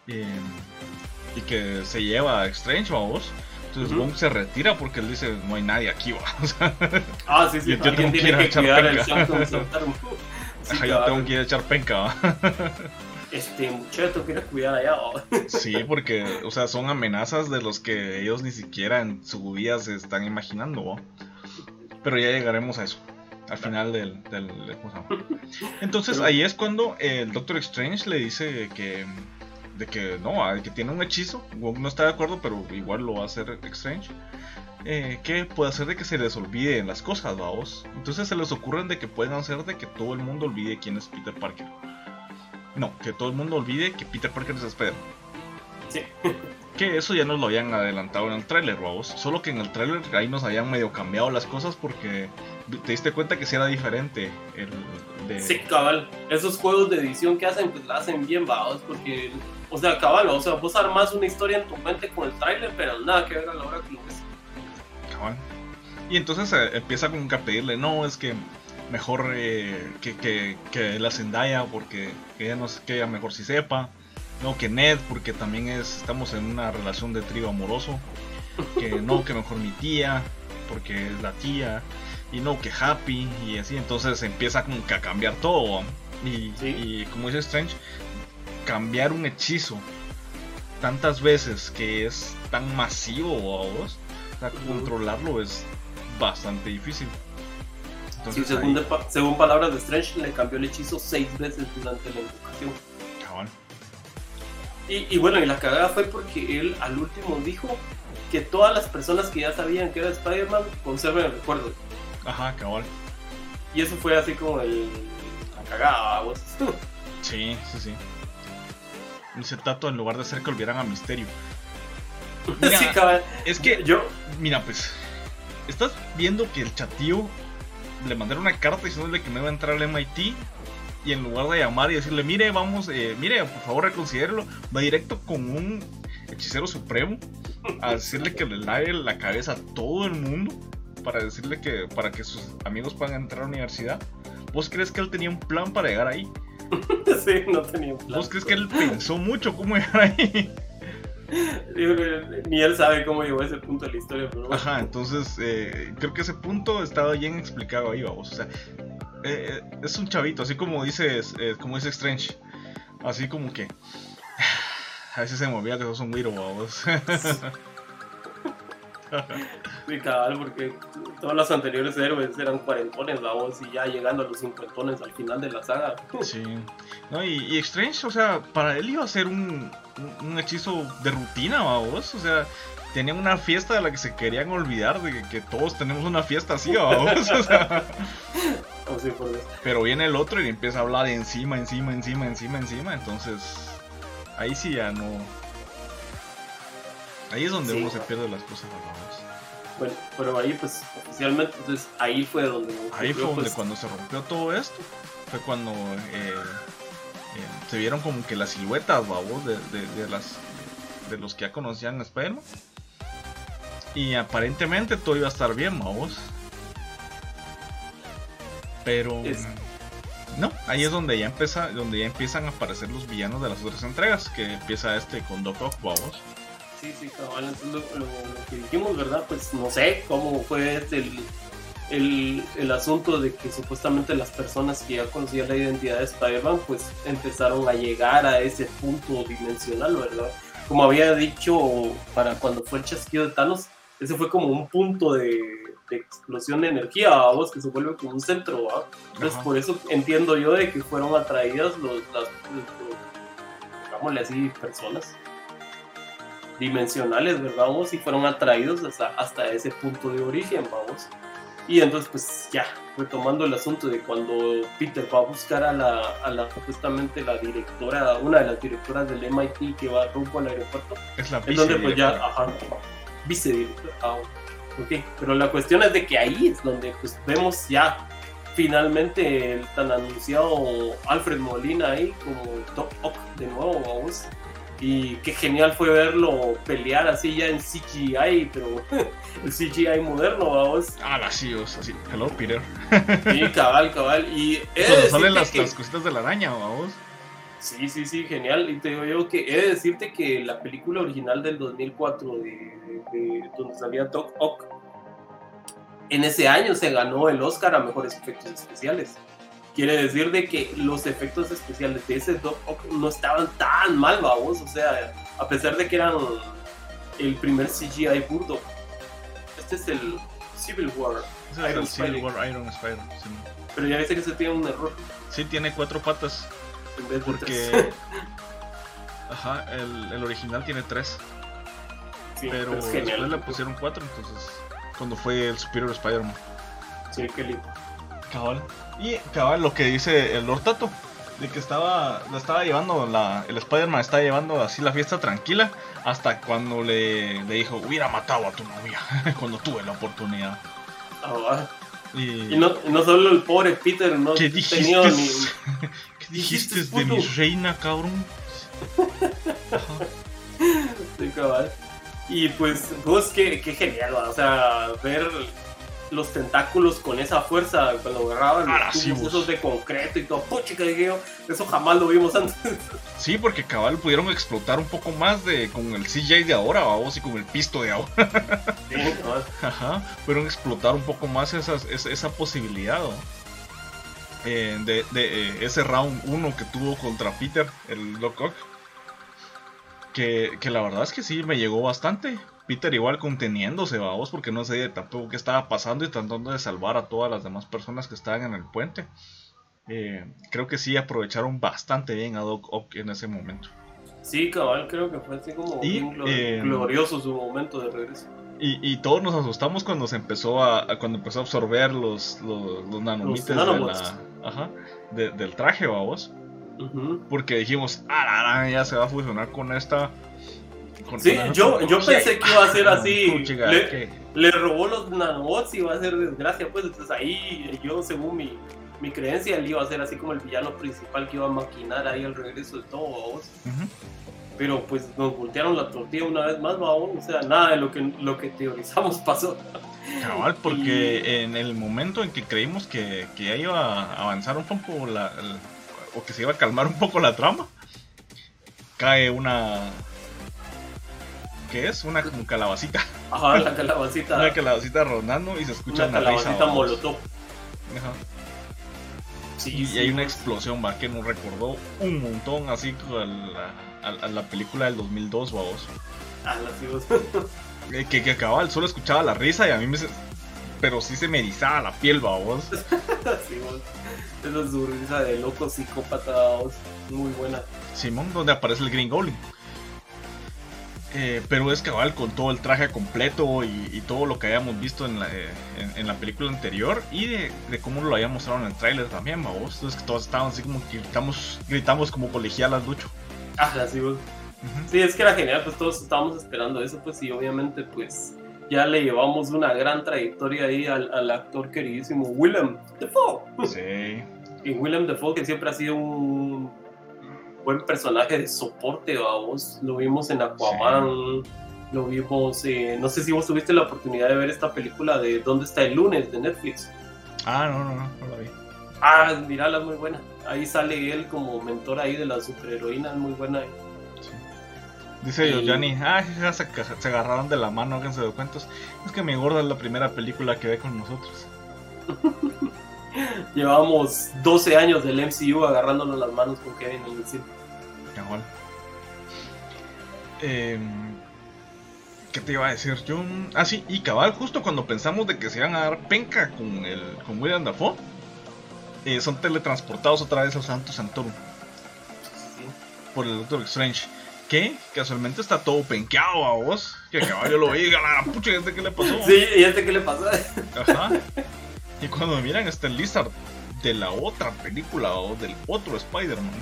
y que se lleva a Strange, vamos. Entonces Wong se retira porque él dice, no hay nadie aquí, va. [LAUGHS] ah, sí, sí, yo, tengo que ir a echar penca. [LAUGHS] yo tengo que ir a echar penca, ¿va? [LAUGHS] Este muchacho quiere cuidar allá. [LAUGHS] sí, porque, o sea, son amenazas de los que ellos ni siquiera en su vida se están imaginando, ¿va? Pero ya llegaremos a eso al final del, del, entonces ahí es cuando el Doctor Strange le dice que de que no que tiene un hechizo no está de acuerdo pero igual lo va a hacer Strange eh, que puede hacer de que se les olvide las cosas vamos entonces se les ocurren de que pueden hacer de que todo el mundo olvide quién es Peter Parker no que todo el mundo olvide que Peter Parker es Spider sí [LAUGHS] que eso ya nos lo habían adelantado en el tráiler, vamos. Solo que en el tráiler ahí nos habían medio cambiado las cosas porque te diste cuenta que sí era diferente el de... Sí, cabal. Esos juegos de edición que hacen, pues la hacen bien, vamos, porque... O sea, cabal, o sea, vos armás una historia en tu mente con el tráiler, pero nada que ver a la hora que lo ves. Cabal. Y entonces eh, empieza como que a pedirle, no, es que mejor eh, que, que, que, la Zendaya porque ella no que ella mejor si sepa no que Ned porque también es estamos en una relación de trío amoroso que no que mejor mi tía porque es la tía y no que Happy y así entonces empieza como que a cambiar todo y, como dice Strange cambiar un hechizo tantas veces que es tan masivo a vos controlarlo es bastante difícil según, palabras de Strange le cambió el hechizo seis veces durante la invocación y, bueno, y la cagada fue porque él al último dijo que todas las personas que ya sabían que era Spider-Man conserven el recuerdo. Ajá, cabal. Y eso fue así como el. la cagada, vos. Sí, sí, sí. Ese tato en lugar de hacer que olvidaran a Misterio. [LAUGHS] sí, cabal. Es que yo. Mira, pues. Estás viendo que el chatío le mandaron una carta diciéndole que no iba a entrar al MIT y en lugar de llamar y decirle, mire, vamos, eh, mire, por favor reconsidérelo, va directo con un hechicero supremo a decirle que le lave la cabeza a todo el mundo para decirle que para que sus amigos puedan entrar a la universidad. ¿Vos crees que él tenía un plan para llegar ahí? [LAUGHS] sí, no tenía un plan. ¿Vos crees que él pensó mucho cómo llegar ahí? [LAUGHS] Ni él sabe cómo llegó a ese punto de la historia. Ajá, entonces eh, creo que ese punto estaba bien explicado ahí, vamos. O sea, eh, es un chavito, así como dices, eh, como dice Strange. Así como que. [SIGHS] A veces se me olvida que sos un weirdo, vamos. [LAUGHS] [LAUGHS] Sí, cabal, porque todos los anteriores héroes eran cuarentones, la voz, y ya llegando a los cincuentones al final de la saga. [LAUGHS] Sí. No, y, Strange, o sea, para él iba a ser un, un, hechizo de rutina, vamos. O sea, tenían una fiesta de la que se querían olvidar, de que, todos tenemos una fiesta así, vamos. o sea, [LAUGHS] pero viene el otro y empieza a hablar encima, encima, encima, encima, encima. Entonces, ahí sí ya no. Ahí es donde uno se pierde las cosas, Bueno, pero ahí pues oficialmente, entonces ahí fue donde... Ahí fue donde pues, cuando se rompió todo esto, fue cuando eh, eh, se vieron como que las siluetas, babos, de, de, las, de los que ya conocían a spider Y aparentemente todo iba a estar bien, vamos. Pero. No, ahí es donde ya empieza, donde ya empiezan a aparecer los villanos de las otras entregas, que empieza este con Doc Ock, vamos. Sí, sí, cabal, entonces lo, que dijimos, ¿verdad? Pues no sé cómo fue este el, el, asunto de que supuestamente las personas que ya conocían la identidad de Spider-Man, pues empezaron a llegar a ese punto dimensional, ¿verdad? Como había dicho para cuando fue el chasquido de Thanos, ese fue como un punto de de explosión de energía, vos que se vuelve como un centro, ¿va? Entonces, por eso entiendo yo de que fueron atraídas los, las, digámosle así, personas dimensionales, ¿verdad? Vamos, y fueron atraídos hasta, hasta ese punto de origen, vamos. Y entonces, pues ya, retomando el asunto de cuando Peter va a buscar a la, a la supuestamente la directora, una de las directoras del MIT que va rumbo al aeropuerto. Es la vice donde pues ya, ajá, vicedirectora. Ah, Ok, pero la cuestión es de que ahí es donde pues, vemos ya finalmente el tan anunciado Alfred Molina ahí como Ock de nuevo, vamos. Y qué genial fue verlo pelear así ya en CGI, pero [LAUGHS] el CGI moderno, vamos. Ah, así, así. Hello, Peter. Sí, cabal, cabal. Y [LAUGHS] Cuando salen las, las cositas de la araña, vamos. Sí, sí, sí, genial. Y te digo yo que he de decirte que la película original del 2004 de, donde salía Doc Ock, en ese año se ganó el Oscar a mejores efectos especiales. Quiere decir de que los efectos especiales de ese Doc Ock no estaban tan mal, vamos. O sea, a pesar de que eran el primer CGI burdo. Este es el Civil War. es el Civil War Iron Spider. Pero ya dice que se tiene un error. Sí, tiene cuatro patas. Porque. [LAUGHS] Ajá, el, el, original tiene tres. pero, después le pusieron cuatro, entonces. Cuando fue el Superior Spider-Man. Sí, qué lindo. Cabal. Y cabal, lo que dice el Lord Tato. De que estaba, lo estaba llevando, la, el Spider-Man estaba llevando así la fiesta tranquila. Hasta cuando le, le dijo, hubiera matado a tu novia. [LAUGHS] cuando tuve la oportunidad. Ah, y... no, no, solo el pobre Peter no ¿Qué dijiste, tenía ni... [LAUGHS] ¿Qué dijiste, de mi reina, cabrón? [LAUGHS] sí, cabal. Y pues, pues qué, qué genial, o sea, ver los tentáculos con esa fuerza cuando agarraban ah, los tubos de concreto y todo. Puchica, dije eso jamás lo vimos antes. [LAUGHS] Sí, porque cabal pudieron explotar un poco más de con el CJ de ahora, vamos, y con el pisto de ahora. Sí, [LAUGHS] Ajá, pudieron explotar un poco más esa, esa posibilidad, eh, de, de eh, ese round 1 que tuvo contra Peter, el Lockock. Que, que la verdad es que sí, me llegó bastante. Peter igual conteniéndose, vamos, porque no sé tampoco qué estaba pasando y tratando de salvar a todas las demás personas que estaban en el puente. Eh, creo que sí aprovecharon bastante bien a Doc Ock en ese momento. Sí, cabal, creo que fue así como eh, glorioso su momento de regreso. Y, todos nos asustamos cuando se empezó a, cuando empezó a absorber los, los, del traje, vamos. Porque dijimos, ah, ya se va a fusionar con esta sí, yo, yo [LAUGHS] pensé que iba a ser así. le, robó los nanobots y iba a ser desgracia, pues entonces ahí yo, según mi, mi creencia, él iba a ser así como el villano principal que iba a maquinar ahí el regreso de todo, vos. Pero pues nos voltearon la tortilla una vez más, vamos. O sea, nada de lo que, lo que teorizamos [LAUGHS] pasó. Cabal, porque en el momento en que creímos que, que ya iba a avanzar un poco la, o que se iba a calmar un poco la trama, cae una ¿qué es? Una como calabacita. Ajá, la [LAUGHS] calabacita. Una calabacita rondando y se escucha una, calabacita molotov. Ajá. Sí, y, hay una explosión, va, que nos recordó un montón así a la, la película del 2002, vos. Ah, la eh, que, que acababa, solo escuchaba la risa y a mí me... Pero sí se me erizaba la piel, vos. [LAUGHS] sí, vos. Esa es su risa de loco psicópata, vos. Muy buena. Simón, donde aparece el Green Goblin. Eh, pero es cabal con todo el traje completo y, todo lo que habíamos visto en la, eh, en, la película anterior y de, cómo lo habían mostrado en el tráiler también, vos. Entonces que todos estaban así como que gritamos, gritamos como colegialas, Lucho. Ah, sí, vos. Sí, es que era genial, pues todos estábamos esperando eso, pues y obviamente pues ya le llevamos una gran trayectoria ahí al, actor queridísimo Willem Dafoe. Sí. [LAUGHS] Y Willem Dafoe que siempre ha sido un buen personaje de soporte, vamos. Lo vimos en Aquaman, Lo vimos, eh, no sé si vos tuviste la oportunidad de ver esta película de ¿Dónde está el lunes? de Netflix. Ah, no, no, no, no la vi. Ah, mirala, es muy buena. Ahí sale él como mentor ahí de la superheroína, es muy buena. Dice yo, Johnny, ah, se, se agarraron de la mano, háganse de cuentos. Es que mi gorda es la primera película que ve con nosotros. [LAUGHS] [LAUGHS] Llevamos 12 años del MCU agarrándonos las manos con Kevin en el cine. Eh, ¿Qué te iba a decir yo? Ah, sí, y cabal, justo cuando pensamos de que se iban a dar penca con, el, con William Dafoe, eh, son teletransportados otra vez al Santo Santorum Sí. por el Doctor Strange. Que casualmente está todo penqueado a vos. Que cabal yo lo vi, [LAUGHS] la pucha, ¿este qué le pasó? Sí, ¿y este qué le pasó? Ajá. Y cuando miran está el Lizard de la otra película o del otro Spider-Man.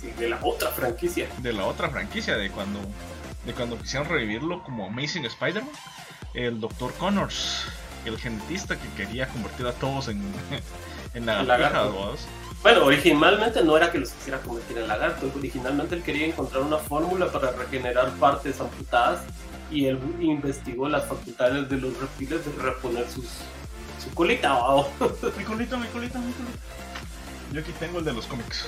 Sí, de la otra franquicia. de la otra franquicia, de cuando, de cuando quisieron revivirlo como Amazing Spider-Man, el Dr. Connors, el genetista que quería convertir a todos en, [LAUGHS] en Lagarto. ¿vos? Bueno, originalmente no era que los quisiera convertir en lagartos, originalmente él quería encontrar una fórmula para regenerar partes amputadas y él investigó las facultades de los reptiles de reponer sus, su colita. ¿va? [LAUGHS] Mi colita, mi colita, mi colita. Yo aquí tengo el de los cómics.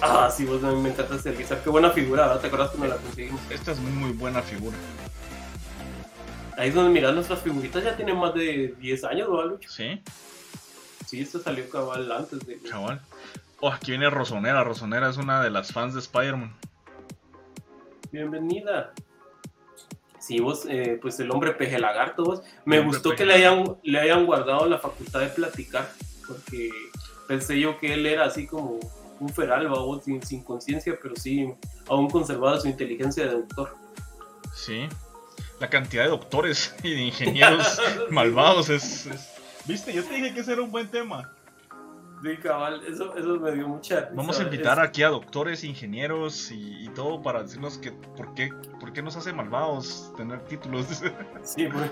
Ah, sí, vos me encanta servizar. Qué buena figura, ¿verdad? ¿te acuerdas cuando la conseguimos? Esta es muy buena figura. Ahí es donde miras nuestras figuritas, ya tienen más de 10 años, ¿verdad, Lucho? Sí, Sí, esto salió cabal antes de... chaval. Oh, aquí viene Rosonera. Rosonera es una de las fans de Spider-Man. Bienvenida. Sí, vos, eh, pues el hombre peje lagarto, vos. Me gustó peje que le hayan, le hayan guardado la facultad de platicar, porque pensé yo que él era así como un feral, ¿va, vos, sin, sin conciencia, pero sí, aún conservaba su inteligencia de doctor. Sí. La cantidad de doctores y de ingenieros [LAUGHS] malvados es, es- ¿Viste? Yo te dije que ese era un buen tema. Sí, cabal, eso, eso me dio mucha risa. Vamos a invitar aquí a doctores, ingenieros y, y todo para decirnos que por qué, por qué nos hace malvados tener títulos. [LAUGHS] Sí, pues,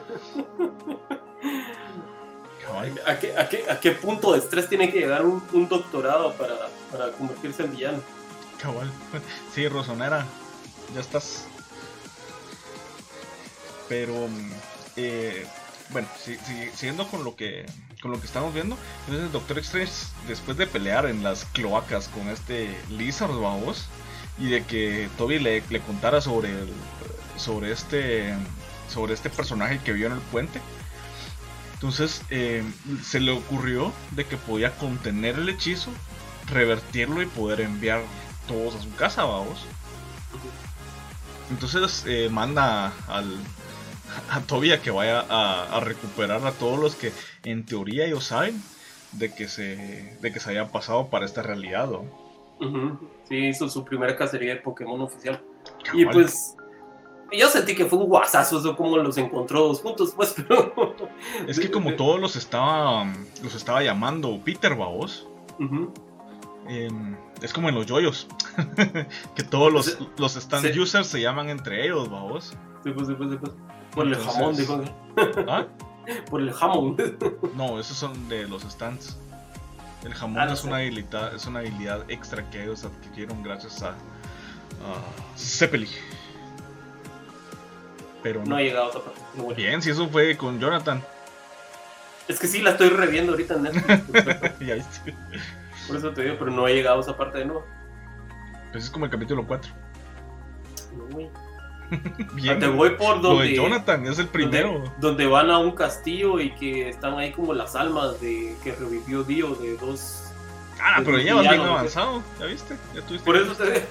Cabal. ¿a, qué, a, qué, ¿A qué punto de estrés tiene que llegar un, un doctorado para, para convertirse en villano? Cabal. Sí, Rosonera, ya estás. Pero, mm, eh, bueno, si- si- siguiendo con lo que con lo que estamos viendo, entonces Doctor Strange, después de pelear en las cloacas con este Lizard, vamos, y de que Toby le, le contara sobre el, sobre este sobre este personaje que vio en el puente, entonces eh, se le ocurrió de que podía contener el hechizo, revertirlo y poder enviar todos a su casa, vamos. Entonces eh, manda al, a Toby a que vaya a, a recuperar a todos los que en teoría ellos saben de que se, de que se hayan pasado para esta realidad. ¿no? Ujú. Sí, hizo su primera cacería de Pokémon oficial. Y pues, yo sentí que fue un guasazo eso como los encontró dos juntos, pues, [LAUGHS] pero... es que como todos los estaba, los estaba llamando Peter. Em, es como en los yoyos, [LAUGHS] que todos los, los stand se- users se llaman entre ellos, vamos. Sí, pues, sí, pues, sí, pues. Por el Entonces- jamón, dijo. ¿Ah? [LAUGHS] Por el jamón. [LAUGHS] No, esos son de los stands. El jamón Ah, no es, sé. una habilidad, es una habilidad extra que ellos adquirieron gracias a, a Zeppeli. Pero No no. ha llegado a esa parte. Bien, si eso fue con Jonathan. Es que sí, la estoy reviendo ahorita en Netflix. [LAUGHS] ya viste. Por eso te digo, pero no ha llegado a esa parte de nuevo. Pues es como el capítulo 4. No, güey. [LAUGHS] Bien. Te voy por Lo donde... de Jonathan es el primero. Donde, donde van a un castillo y que están ahí como las almas de que revivió Dio de dos. Ah, de pero ya vas bien avanzado. ¿Ya viste? Ya tuviste. Por eso te.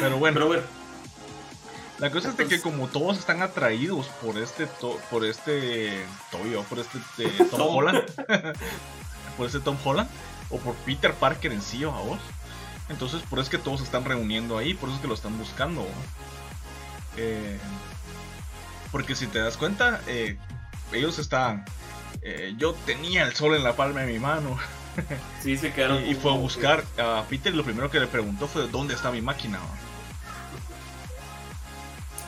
Pero bueno, Pero bueno, la cosa es de que como todos están atraídos por este to- por este Toby o por este eh, [LAUGHS] Tom, Tom. Holland, [LAUGHS] por este Tom Holland o por Peter Parker en sí, vos. Entonces, por eso es que todos se están reuniendo ahí, por eso es que lo están buscando. ¿no? Eh, porque si te das cuenta, eh, ellos están. eh, yo tenía el sol en la palma de mi mano [LAUGHS] sí se quedaron. y, y fue a buscar a Peter y lo primero que le preguntó fue dónde está mi máquina.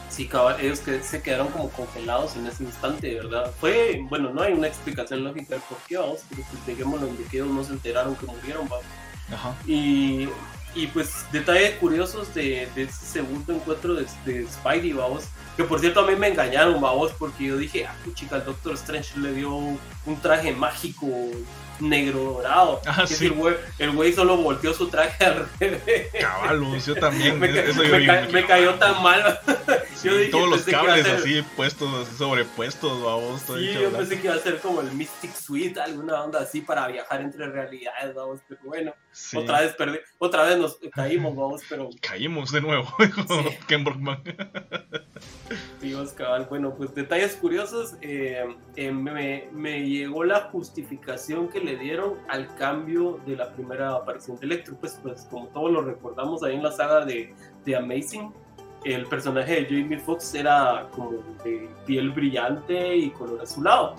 Sí, cabal, ellos que se quedaron como congelados en ese instante, ¿verdad? Fue, bueno, no hay una explicación lógica de por qué, vamos, pero pues dejémoslo en que ellos no se enteraron que murieron, vamos. Ajá. Y y pues detalles curiosos de, de ese segundo encuentro de, de Spidey, vamos. Que por cierto a mí me engañaron, vamos, porque yo dije, ah, chica, el Doctor Strange le dio un traje mágico negro dorado. Ah, Que sí. el, güey, el güey solo volteó su traje al revés. Cabalos, yo también. [LAUGHS] me, eso yo me vi, cayó tan mal. [LAUGHS] Sí, yo dije, todos los cables ser- así puestos, sobrepuestos, vamos. Sí, yo pensé que iba a ser como el Mystic Suite, alguna onda así para viajar entre realidades, vamos, pero bueno, Sí. otra vez perdí, otra vez nos caímos, vamos, pero Caímos de nuevo. [LAUGHS] Ken Brockman. [LAUGHS] Dios, cabal. Bueno, pues detalles curiosos. eh, eh, me, llegó la justificación que le dieron al cambio de la primera aparición de Electro. Pues, pues como todos lo recordamos ahí en la saga de, de Amazing, el personaje de Jamie Foxx era como de piel brillante y color azulado.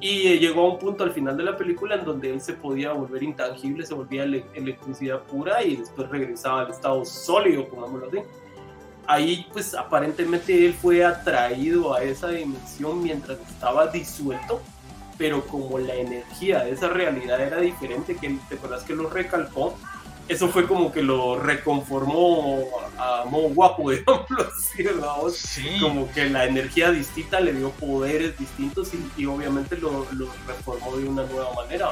Y llegó a un punto al final de la película en donde él se podía volver intangible, se volvía ele- electricidad pura y después regresaba al estado sólido, pongámoslo así ahí pues aparentemente él fue atraído a esa dimensión mientras estaba disuelto, pero como la energía de esa realidad era diferente, que te acuerdas que lo recalcó, eso fue como que lo reconformó a modo guapo, [LAUGHS] digámoslo así, ¿verdad? Sí. Como que la energía distinta le dio poderes distintos y, y obviamente lo, lo reformó de una nueva manera.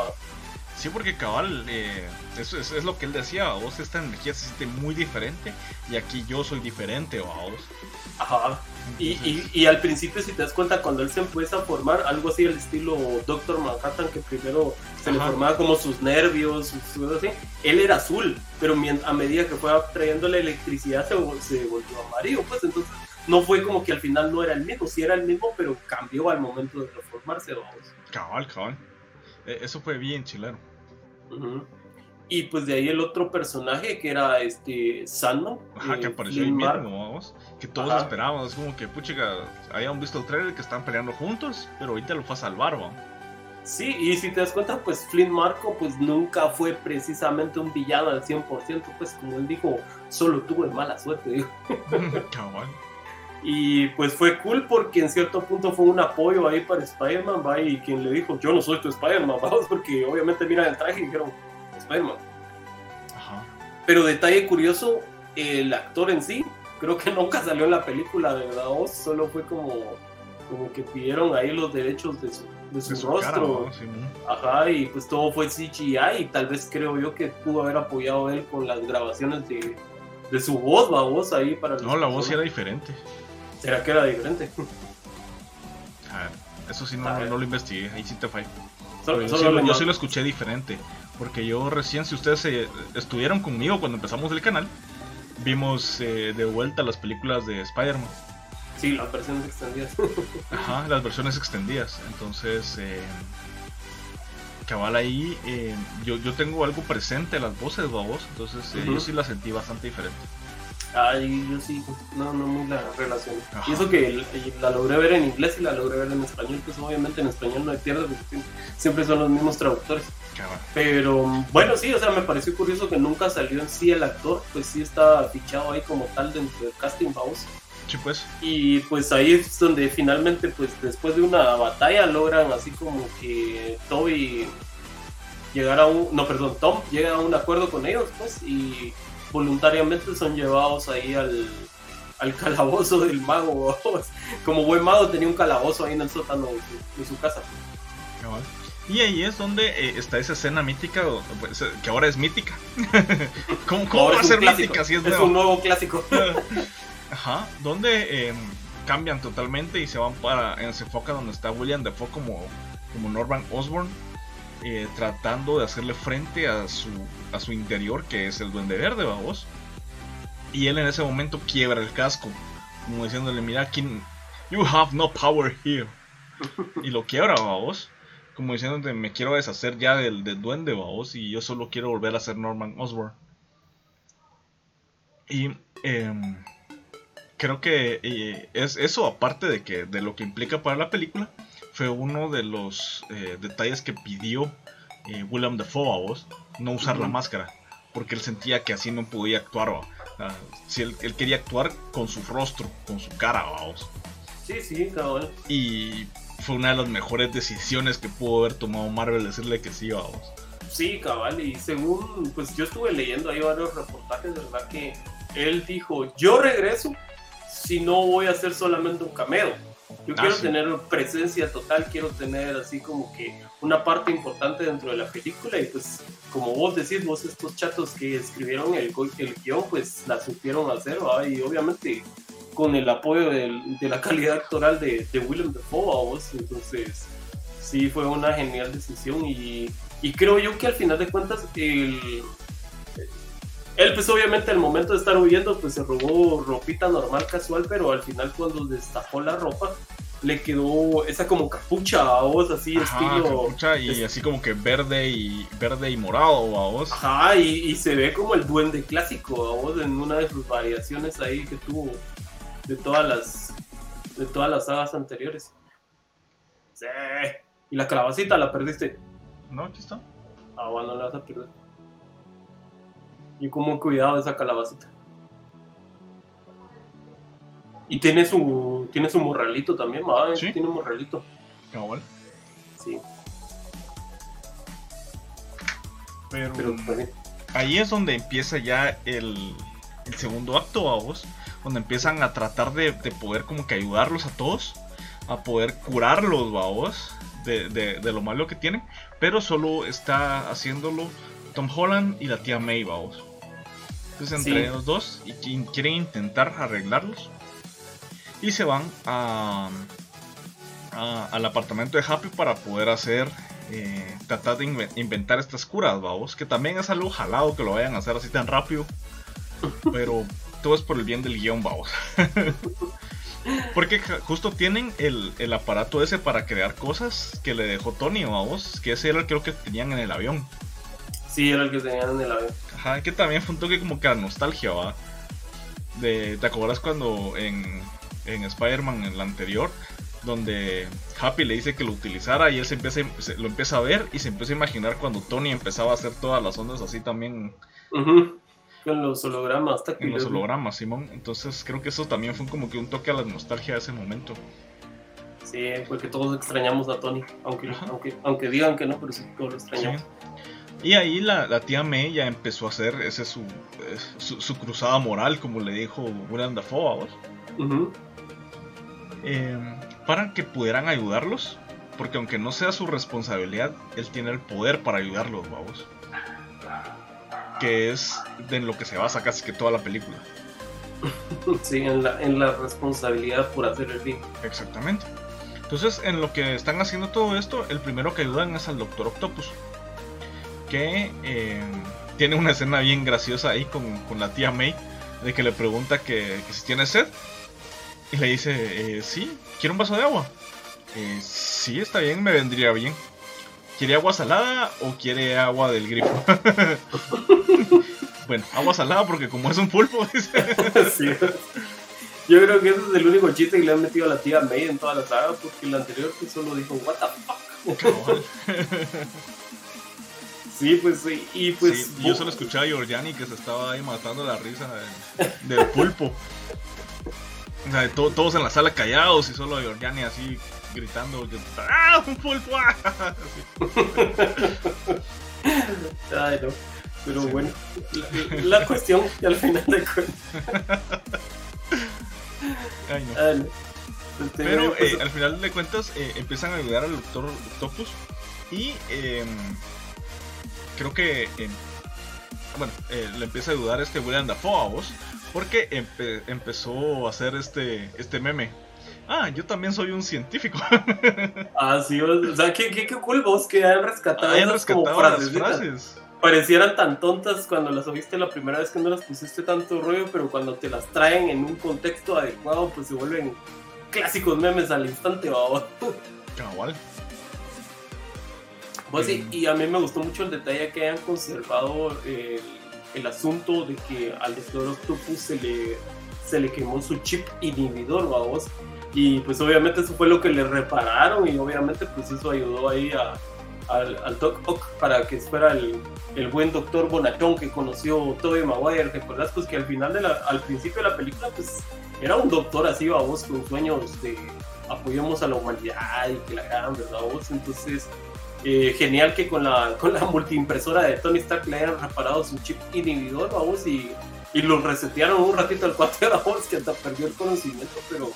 Sí, porque cabal, eh, eso es, es lo que él decía, vos esta energía se siente muy diferente y aquí yo soy diferente, vos. Ajá. Y, y, y al principio, si te das cuenta, cuando él se empieza a formar, algo así al estilo Doctor Manhattan, que primero se le formaba como sus nervios, sus, así, él era azul, pero a medida que fue trayendo la electricidad se volvió amarillo, pues entonces no fue como que al final no era el mismo, sí era el mismo, pero cambió al momento de reformarse, vamos. Cabal, cabal. Eh, eso fue bien chileno. Y pues de ahí el otro personaje que era este Sandman. Ajá, eh, que apareció ahí mismo, vamos. Que todos Ajá. esperábamos, es como que, puchiga, habían visto el trailer que están peleando juntos, pero ahorita lo fue a salvar, va. Sí, y si te das cuenta, pues Flynn Marco pues nunca fue precisamente un villano al 100%, pues como él dijo, solo tuve mala suerte. [LAUGHS] cabal. Y pues fue cool porque en cierto punto fue un apoyo ahí para Spider-Man, ¿va? y quien le dijo, yo no soy tu Spider-Man, [LAUGHS] vamos, porque obviamente miran el traje y dijeron, Spider-Man. Pero detalle curioso, el actor en sí, creo que [LAUGHS] nunca salió en la película, de verdad, vos, solo fue como, como que pidieron ahí los derechos de su, de su De su cara, rostro. ¿no? Sí, ¿no? Ajá, y pues todo fue CGI y tal vez creo yo que pudo haber apoyado él con las grabaciones de, de su voz, la voz ahí para No, la voz era diferente. ¿Será que era diferente? A ver, eso sí no, no lo investigué, ahí sí te. Solo- Pero yo, solo sí, lo- le yo mando- sí lo escuché diferente. Porque yo recién, si ustedes eh, estuvieron conmigo cuando empezamos el canal, vimos eh, de vuelta las películas de Spider-Man. Sí, las versiones extendidas. [LAUGHS] Ajá, las versiones extendidas. Entonces, eh, cabal ahí, eh, yo, yo tengo algo presente las voces, babos. Entonces, eh, yo sí las sentí bastante diferente. Ay, yo sí, no, no muy la relación. Ajá. Y eso que la logré ver en inglés y la logré ver en español, pues obviamente en español no hay pierde, porque siempre- son los mismos traductores. Pero bueno, sí, o sea, me pareció curioso que nunca salió en sí el actor, pues sí está fichado ahí como tal dentro del casting, vamos. Sí, pues. Y pues ahí es donde finalmente, pues después de una batalla, logran así como que Toby llegar a un. No, perdón, Tom llega a un acuerdo con ellos, pues, y voluntariamente son llevados ahí al, al calabozo del mago. [LAUGHS] Como buen mago tenía un calabozo ahí en el sótano de su, de su casa. Y ahí es donde eh, está esa escena mítica, pues, eh, que ahora es mítica. [LAUGHS] ¿Cómo, va a ser clásico, mítica si es, un nuevo clásico. [LAUGHS] Ajá, donde eh, cambian totalmente y se van para. eh, se enfoca donde está William Defoe como, como Norman Osborn, eh, tratando de hacerle frente a su, a su interior, que es el Duende Verde, vamos. Y él en ese momento quiebra el casco, como diciéndole: Mira, aquí, you have no power here. Y lo quiebra, vamos. Como diciéndote: Me quiero deshacer ya del, del Duende, vamos, y yo solo quiero volver a ser Norman Osborn. Y. em, creo que eh, es eso aparte de que de lo que implica para la película fue uno de los eh, detalles que pidió eh, William Dafoe a vos no usar la máscara porque él sentía que así no podía actuar si él, él quería actuar con su rostro con su cara vamos Sí, sí, cabrón. y fue una de las mejores decisiones que pudo haber tomado Marvel decirle que sí vamos Sí, cabal, y según, pues yo estuve leyendo ahí varios reportajes, de verdad que él dijo, yo regreso si no voy a hacer solamente un cameo. Yo Ah, quiero sí. tener presencia total, quiero tener así como que una parte importante dentro de la película y pues como vos decís, vos estos chatos que escribieron el, el guion pues la supieron hacer ¿va? y obviamente con el apoyo del- de la [LAUGHS] calidad actoral de, de Willem Dafoe ¿va vos, entonces sí fue una genial decisión y, y creo yo que al final de cuentas el, él pues obviamente al momento de estar huyendo pues se robó ropita normal casual pero al final cuando destapó la ropa le quedó esa como capucha a vos así Ajá, estilo capucha y es- así como que verde y verde y morado a vos. ajá y, y se ve como el duende clásico a vos en una de sus variaciones ahí que tuvo de todas las de todas las sagas anteriores sí y la calabacita la perdiste No, aquí está. ah bueno la vas a perder y como cuidado esa calabacita y tiene su tiene su morralito también ¿va? Sí. tiene un morralito Cabal. sí Pero, pero pues, ahí es donde empieza ya el, el segundo acto, a vos. Donde empiezan a tratar de, de poder como que ayudarlos a todos. A poder curarlos, vos. De, de, de lo malo que tienen. Pero solo está haciéndolo Tom Holland y la tía May, vos. Entonces entre Sí. los dos y qui- quieren intentar arreglarlos. Y se van a, a- al apartamento de Happy para poder hacer eh, tratar de inve- inventar estas curas, vamos, que también es algo jalado que lo vayan a hacer así tan rápido, pero todo es por el bien del guion, vamos. [LAUGHS] Porque justo tienen el, el aparato ese para crear cosas que le dejó Tony, vamos, que ese era el creo que tenían en el avión. Sí era el que tenían en el avión Ajá, que también fue un toque como que a nostalgia, va. De, ¿Te acuerdas cuando en, en Spider-Man, en la anterior, donde Happy le dice que lo utilizara y él se empieza, se- lo empieza a ver y se empieza a imaginar cuando Tony empezaba a hacer todas las ondas así también Ujú. Con los hologramas en táctiles. los hologramas, Simón? Entonces creo que eso también fue como que un toque a la nostalgia de ese momento. Sí, porque todos extrañamos a Tony. Aunque, aunque, aunque digan que no, pero sí, todos lo Sí. Y ahí la, la tía May ya empezó a hacer ese su, su, su cruzada moral, como le dijo William Dafoe eh, para que pudieran ayudarlos. Porque aunque no sea su responsabilidad, él tiene el poder para ayudarlos, vamos. Que es de en lo que se basa casi que toda la película. [LAUGHS] Sí, en la, en la responsabilidad por hacer el bien. Exactamente. Entonces, en lo que están haciendo todo esto, el primero que ayudan es al Doctor Octopus. Que eh, tiene una escena bien graciosa ahí con, con la tía May. De que le pregunta que, que si tiene sed. Y le dice, eh, sí, ¿quiere un vaso de agua? "Eh, sí, está bien, me vendría bien. ¿Quiere agua salada o quiere agua del grifo? [LAUGHS] bueno, agua salada porque como es un pulpo, [LAUGHS] dice. Sí. Yo creo que ese es el único chiste que le han metido a la tía May en toda la saga, porque el anterior solo dijo, what the fuck. Sí, pues sí. Y pues. Sí, yo solo escuchaba a Giorgiani que se estaba ahí matando la risa del, del pulpo. O sea, to- todos en la sala callados y solo Giorgiani así gritando que, ¡Ah, un pulpo! ah". [LAUGHS] Ay, no. Pero Sí. bueno, la, la cuestión, que al final de cuentas. Ay, no. no. Pero eh, al final de cuentas eh, empiezan a ayudar al Doctor Octopus y em, creo que em, bueno, eh, le empieza a ayudar este William Dafoe a vos porque empe- empezó a hacer este, este meme. Ah, yo también soy un científico. [LAUGHS] Ah, sí, o sea, qué, qué, qué cool vos que rescatado Hayan rescatado las frasecitas. frases. Parecieran tan tontas cuando las oíste la primera vez que no las pusiste tanto rollo, pero cuando te las traen en un contexto adecuado, pues se vuelven clásicos memes al instante, babos. Cabal. Pues y a mí me gustó mucho el detalle que hayan conservado el, el asunto de que al Doctor Octopus se le, se le quemó su chip inhibidor, vamos. Y pues obviamente eso fue lo que le repararon y obviamente pues eso ayudó ahí a, al, al Doc para que fuera el, el buen doctor Bonachón que conoció Tobey Maguire. ¿Recuerdas? Pues que al final, de la, al principio de la película, pues era un doctor así, vamos, con sueños de apoyemos a la humanidad y que la gran, ¿verdad? vos? Entonces Eh, genial que con la, con la multiimpresora de Tony Stark le hayan reparado su chip inhibidor, vamos, y, y lo resetearon un ratito al 4 vamos, que hasta perdió el conocimiento, pero,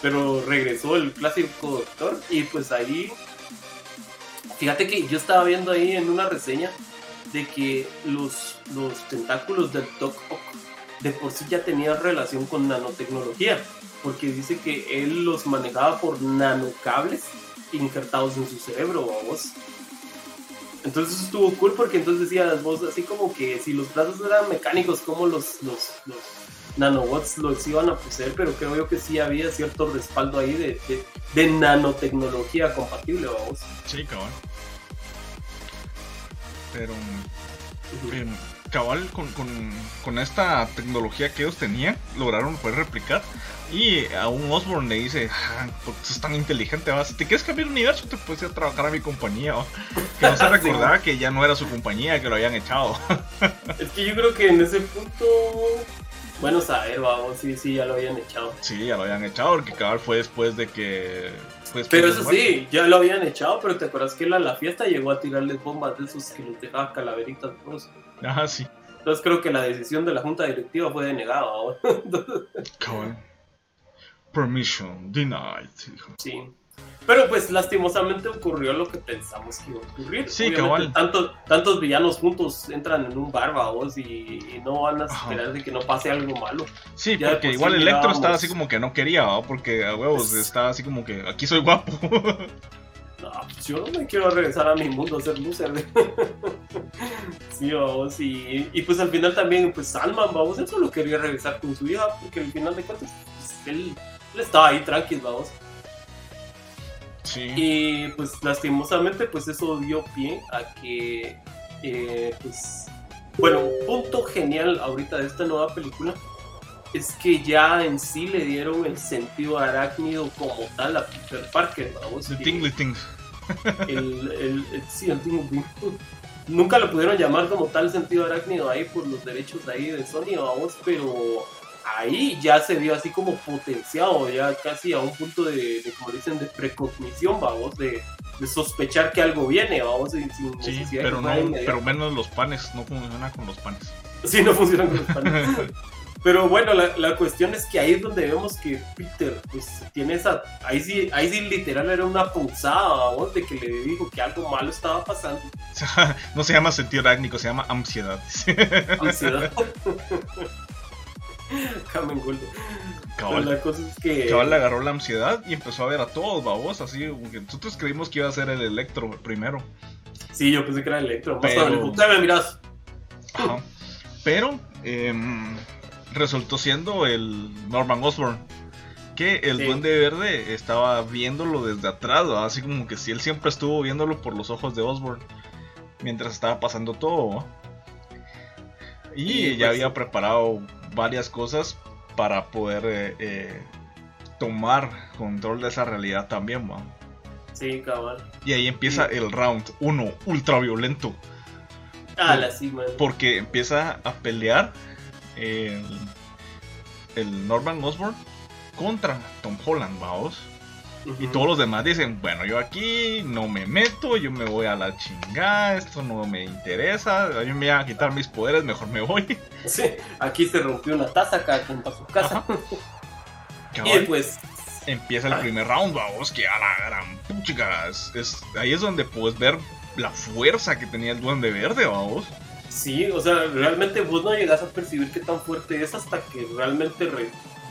pero regresó el clásico doctor. Y pues ahí, fíjate que yo estaba viendo ahí en una reseña de que los, los tentáculos del Doc de por sí ya tenían relación con nanotecnología, porque dice que él los manejaba por nanocables injertados en su cerebro, vos. Entonces estuvo cool porque entonces decías vos así como que si los brazos eran mecánicos, como los, los, los nanobots los iban a poseer, pero creo yo que sí había cierto respaldo ahí de, de, nanotecnología compatible, vamos. Sí, cabrón. Pero, em, cabal, con, con, con, esta tecnología que ellos tenían, lograron poder replicar. Y a un Osborne le dice, ah, porque es tan inteligente, vas, si te quieres cambiar el universo, te puedes ir a trabajar a mi compañía. Que no se [LAUGHS] recordaba que ya no era su compañía, que lo habían echado. [LAUGHS] es que yo creo que en ese punto bueno saber, vamos, sí, sí, ya lo habían echado. Sí, ya lo habían echado, porque cabal fue después de que. pero eso sí, ya lo habían echado, pero te acuerdas que la, la fiesta llegó a tirarles bombas de esos que los dejaba calaveritas todos. Ajá, sí. Entonces creo que la decisión de la junta directiva fue denegada. [LAUGHS] Permission denied. Sí. Pero pues lastimosamente ocurrió lo que pensamos que iba a ocurrir. Sí, cabal. Tantos, tantos villanos juntos entran en un bar, vos, y, no van a esperar de que no pase algo malo. Sí, porque igual Electro estaba así como que no quería, porque a huevos estaba así como que aquí soy guapo. [LAUGHS] No, pues yo no me quiero regresar a mi mundo a ser loser. [LAUGHS] sí, vamos, y, y, pues al final también, pues Salman, vamos, él solo quería regresar con su hija, porque al final de cuentas, pues, él, él estaba ahí tranquilo, vamos. Y pues lastimosamente pues eso dio pie a que eh, pues bueno, un punto genial ahorita de esta nueva película es que ya en sí le dieron el sentido arácnido como tal a Peter Parker, vamos. El tingly thing. El, el, sí, el tingly Nunca lo pudieron llamar como tal sentido arácnido ahí por los derechos ahí de Sony, vamos, pero ahí ya se vio así como potenciado, ya casi a un punto de, como dicen, de precognición, vamos, de, sospechar que algo viene, vamos, sin, sí, pero, no, pero menos los panes, no funciona con los panes. Sí, no funcionan con los panes. [LAUGHS] pero bueno, la, la, cuestión es que ahí es donde vemos que Peter, pues tiene esa, ahí sí, ahí sí literal era una punzada, vamos, de que le dijo que algo malo estaba pasando. [LAUGHS] no se llama sentido arácnico, se llama ansiedad. ansiedad. [LAUGHS] Cabal, la cosa es que. Cabal le agarró la ansiedad y empezó a ver a todos, babos. Así, nosotros creímos que iba a ser el Electro primero. Sí, yo pensé que era el Electro. Pero... me miras. Pero em, resultó siendo el Norman Osborn. Que el Duende Verde estaba viéndolo desde atrás, así como que si él siempre estuvo viéndolo por los ojos de Osborn mientras estaba pasando todo. Y ya pues había preparado varias cosas para poder eh, eh, tomar control de esa realidad también, man. Sí, cabal. Y ahí empieza el round 1, ultra violento. Ah, la sí, man. Porque empieza a pelear el, el Norman Osborn contra Tom Holland, vamos. Y todos los demás dicen, bueno, yo aquí no me meto, yo me voy a la chingada, esto no me interesa, a mí me voy a quitar mis poderes, mejor me voy. [LAUGHS] Sí, aquí se rompió una taza acá junto a su casa. [LAUGHS] y pues... Empieza el primer round, vamos, que a la gran puchica. Es, ahí es donde puedes ver la fuerza que tenía el duende verde, vamos. Sí, o sea, realmente vos no llegas a percibir qué tan fuerte es hasta que realmente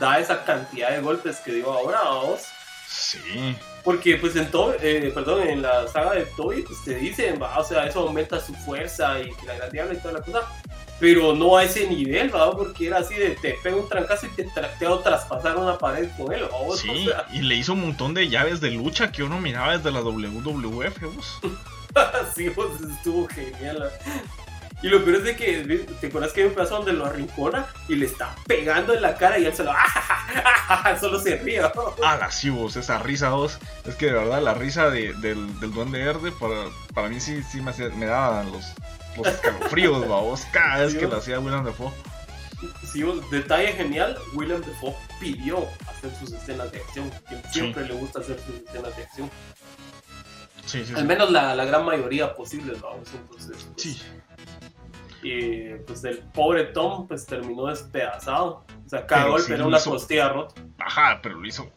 da esa cantidad de golpes que dio ahora, vamos. Sí. Porque pues en todo, eh, perdón, en la saga de Toy pues te dicen, o sea, eso aumenta su fuerza y la gran y toda la cosa. Pero no a ese nivel, ¿va? Porque era así de te pega un trancazo y te, te a traspasar una pared con él, Sí, y le hizo un montón de llaves de lucha que uno miraba desde la WWF, vos. [LAUGHS] sí, pues estuvo genial. Y lo peor es de que, ¿te acuerdas que hay un pedazo donde lo arrincona y le está pegando en la cara y él solo, [LAUGHS] solo se ríe? ah, la sí, vos, esa risa, vos. Es que de verdad, la risa de, del, del Duende Verde, para, para mí sí, sí me, me daba los, los escalofríos, [LAUGHS] vos, cada vez que lo hacía William Dafoe. Sí, detalle genial, William Dafoe pidió hacer sus escenas de acción, que siempre le gusta hacer sus escenas de acción. Al menos la, la, gran mayoría posible, vamos. Entonces, pues, sí. Y pues el pobre Tom pues terminó despedazado. O sea, cada golpe era una costilla rota. Ajá, pero lo hizo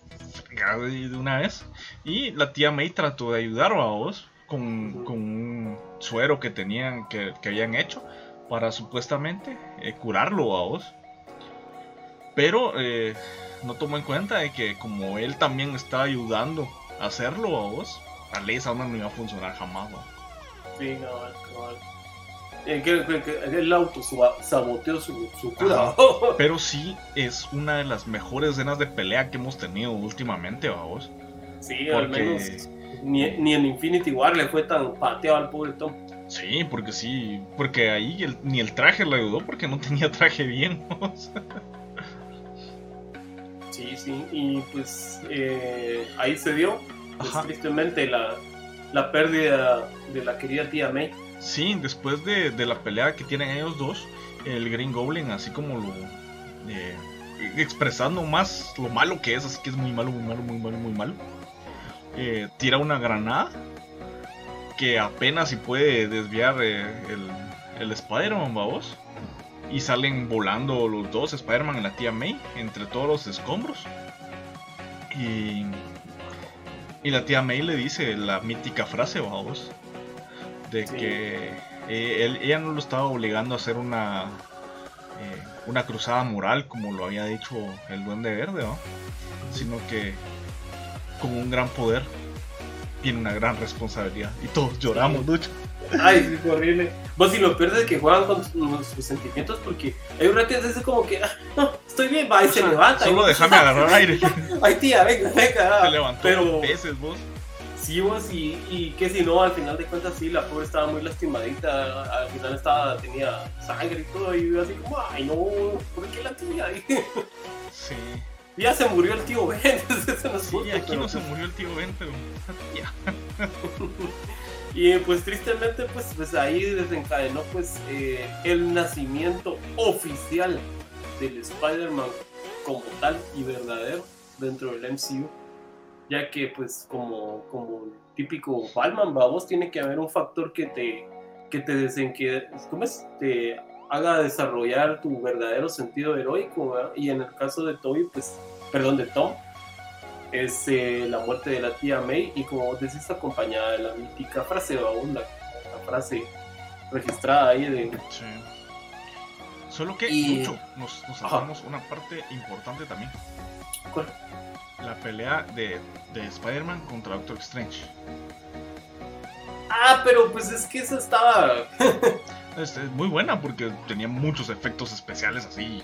de una vez. Y la tía May trató de ayudar a vos con, con un suero que tenían, que, que habían hecho para supuestestamente eh, curarlo a vos. Pero eh, no tomó en cuenta de que como él también estaba ayudando a hacerlo a vos, la ley esa no iba a funcionar jamás. ¿no? Sí, no, no. Eh, que, el auto saboteó su, su cura. [LAUGHS] pero sí es una de las mejores escenas de pelea que hemos tenido últimamente, vos. Sí, al menos ni, ni, en Infinity War le fue tan pateado al pobre Tom. Sí, porque sí, porque ahí ni el traje le ayudó porque no [LAUGHS] tenía traje bien. sí, sí, y pues eh, ahí se dio, pues, tristemente, la, la pérdida de la querida tía May. Sí, después de, de, la pelea que tienen ellos dos, el Green Goblin, así como lo. Eh, expresando más lo malo que es, así que es muy malo, muy malo, muy malo, muy malo. Eh, tira una granada que apenas si puede desviar eh, el, el Spider-Man, vamos. Y salen volando los dos, Spider-Man y la tía May, entre todos los escombros. Y, y la tía May le dice la mítica frase, vamos de que eh, ella no lo estaba obligando a hacer una eh, una cruzada moral como lo había dicho el Duende Verde, ¿no? sino que con un gran poder tiene una gran responsabilidad y todos lloramos, mucho. Ay, es horrible. Vos si lo pierdes que juegan con sus sentimientos porque hay un rato es como que, ah, no, estoy bien, va y se levanta. Solo déjame agarrar aire. [LAUGHS] Ay, tía, venga, venga. Se levantó pero... veces vos y, y que si no, al final de cuentas sí, la pobre estaba muy lastimadita, al final estaba, tenía sangre y todo, y así como, ay no, ¿por qué la tía? Sí. [LAUGHS] Ya se murió el tío Ben, [LAUGHS] eso no Sí, aquí no se murió el tío Ben, pero ya. [LAUGHS] y pues tristemente, pues, pues ahí desencadenó pues eh, el nacimiento oficial del Spider-Man como tal y verdadero dentro del MCU ya que pues como, como típico Batman, vamos, tiene que haber un factor que te, que te desenque, ¿cómo es? Te haga desarrollar tu verdadero sentido heroico, y en el caso de Toby, pues, perdón, de Tom, es eh, la muerte de la tía May, y como vos decís, acompañada de la mítica frase, vamos, la, frase registrada ahí de... Sí. Solo que mucho, nos, nos una parte importante también. ¿Cuál? La pelea de, de Spider-Man contra Doctor Strange. Ah, pero pues es que esa estaba. [LAUGHS] es, muy buena porque tenía muchos efectos especiales así.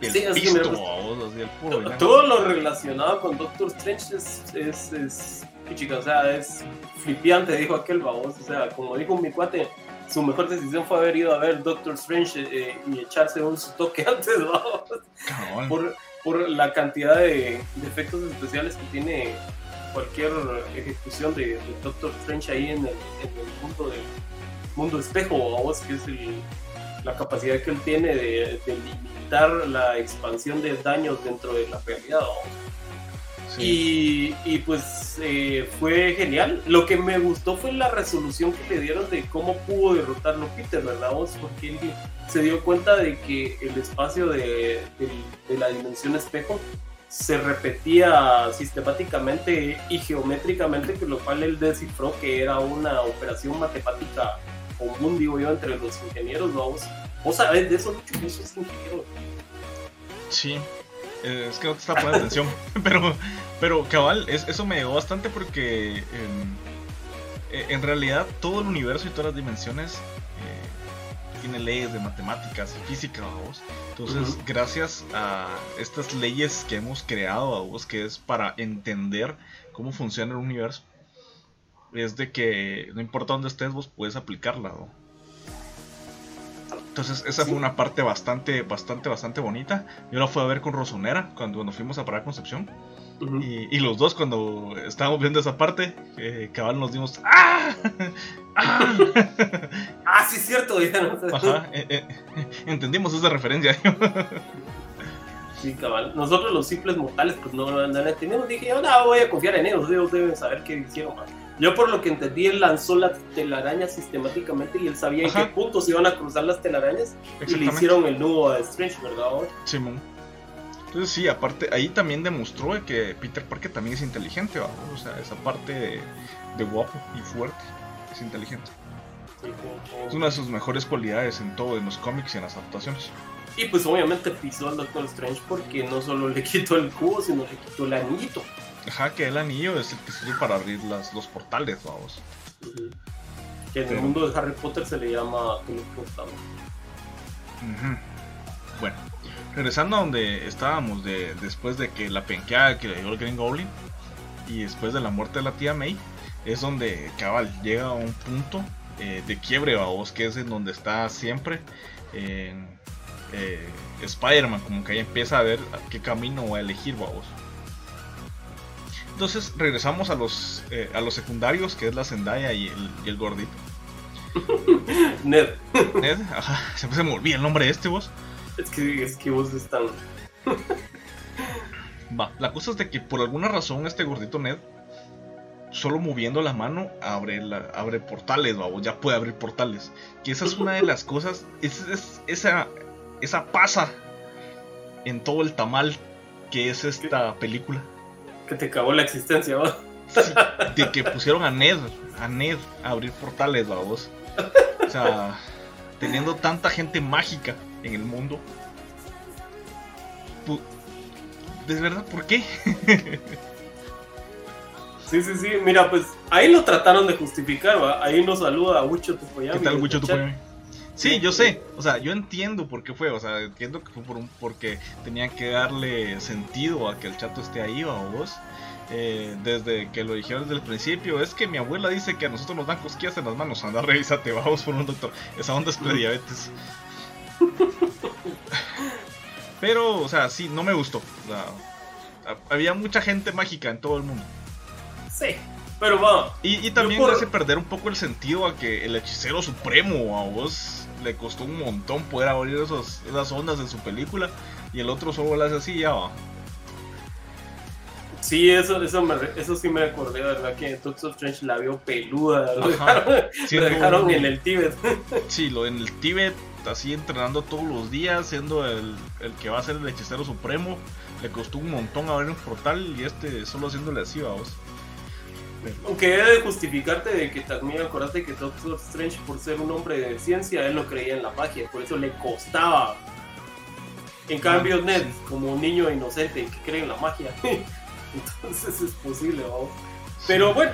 El sí, así el Todo lo relacionado con Doctor Strange es. es, es chica, o sea, es flipiante, dijo aquel baboso. O sea, como dijo mi cuate, su mejor decisión fue haber ido a ver Doctor Strange eh, y echarse un su toque [LAUGHS] antes, Por, por la cantidad de, efectos especiales que tiene cualquier ejecución de, Doctor Strange ahí en el, mundo del mundo espejo, vos, que es la capacidad que él tiene de, limitar la expansión de daños dentro de la realidad. Y, y, pues eh, fue genial. Lo que me gustó fue la resolución que le dieron de cómo pudo derrotarlo Peter, ¿verdad? Vos? Porque él se dio cuenta de que el espacio de, de, la dimensión espejo se repetía sistemáticamente y geométricamente, con lo cual él descifró que era una operación matemática común, digo yo, entre los ingenieros, ¿no? Vos sabés de eso, mucho, eso es ingeniero. Sí, eh, es que no te está poniendo atención. [LAUGHS] Pero, pero cabal, eso me llegó bastante porque em, eh, en realidad todo el universo y todas las dimensiones eh, tiene leyes de matemáticas y física, vos. Entonces, gracias a estas leyes que hemos creado, a vos, que es para entender cómo funciona el universo, es de que no importa dónde estés, vos puedes aplicarla, ¿no? Entonces esa fue una parte bastante, bastante, bastante bonita. Yo la fui a ver con Rosonera cuando, cuando fuimos a parar Concepción. y, los dos cuando estábamos viendo esa parte, eh, cabal nos dimos ¡Ah! [LAUGHS] ¡Ah! ah sí, es cierto. Ajá, eh, eh, entendimos esa referencia. sí, cabal. Nosotros los simples mortales pues no, no la entendemos. Dije, yo no voy a confiar en ellos, ellos deben saber qué hicieron. Yo por lo que entendí, él lanzó la telaraña sistemáticamente y él sabía en qué puntos iban a cruzar las telarañas y le hicieron el nudo a Strange, ¿verdad? Simón. Entonces sí, aparte, ahí también demostró que Peter Parker también es inteligente, ¿verdad? O sea, esa parte de, guapo y fuerte es inteligente. Es una de sus mejores cualidades en todo, en los cómics y en las adaptaciones. Y pues obviamente pisó al Doctor Strange porque no solo le [LAUGHS] quitó el cubo, sino le quitó el anillito. Que el anillo es el que sirve para abrir las, los portales, vamos. Que en el mundo de Harry Potter se le llama teletransportado. Bueno, regresando a donde estábamos de, después de que la penqueada que le dio el Green Goblin y después de la muerte de la tía May, es donde cabal llega a un punto eh, de quiebre, vamos, que es en donde está siempre eh, Spider-Man, como que ahí empieza a ver qué camino va a elegir, vamos. Entonces regresamos a los, eh, a los secundarios, que es la Zendaya y el, y el gordito. [LAUGHS] Ned. Ned, ajá, se me olvida el nombre de este vos. Es que, es que vos están. [LAUGHS] Va, la cosa es de que por alguna razón este gordito Ned, solo moviendo la mano, abre, la, abre portales, vamos, ya puede abrir portales. Que esa es una de las cosas, es, esa, esa pasa en todo el tamal que es esta película. Que te acabó la existencia, ¿va? [LAUGHS] de que pusieron a Ned, a Ned a abrir portales, vamos. O sea, teniendo tanta gente mágica en el mundo. ¿De verdad por qué? [LAUGHS] sí, sí, sí. Mira, pues ahí lo trataron de justificar, ¿va? Ahí nos saluda a Wicho Tupoyami. ¿Qué tal, Wicho Tupoyami? Sí, yo sé, o sea, yo entiendo por qué fue, o sea, entiendo que fue por un, porque tenían que darle sentido a que el chato esté ahí, o vos. Eh, desde que lo dijeron desde el principio, es que mi abuela dice que a nosotros nos dan cosquillas en las manos, anda, revísate, vamos por un doctor, esa onda es prediabetes. Pero, o sea, sí, no me gustó. había mucha gente mágica en todo el mundo. Sí, pero va. Y, también hace perder un poco el sentido a que el hechicero supremo a vos le costó un montón poder abrir esos, esas ondas en su película y el otro solo lo hace así ya va. Sí, eso, eso, eso sí me acordé, ¿verdad? Que Doctor Strange la vio peluda, [LAUGHS] lo dejaron, en el Tíbet. [LAUGHS] Sí, lo en el Tíbet, así entrenando todos los días, siendo el, el que va a ser el hechicero supremo. Le costó un montón abrir un portal y este solo haciéndole así, vamos. Aunque he de justificarte de que también acordate que Doctor Strange, por ser un hombre de ciencia, él no creía en la magia, por eso le costaba. En cambio, ah, Ned, como un niño inocente que cree en la magia, [LAUGHS] entonces es posible, vamos. Pero bueno,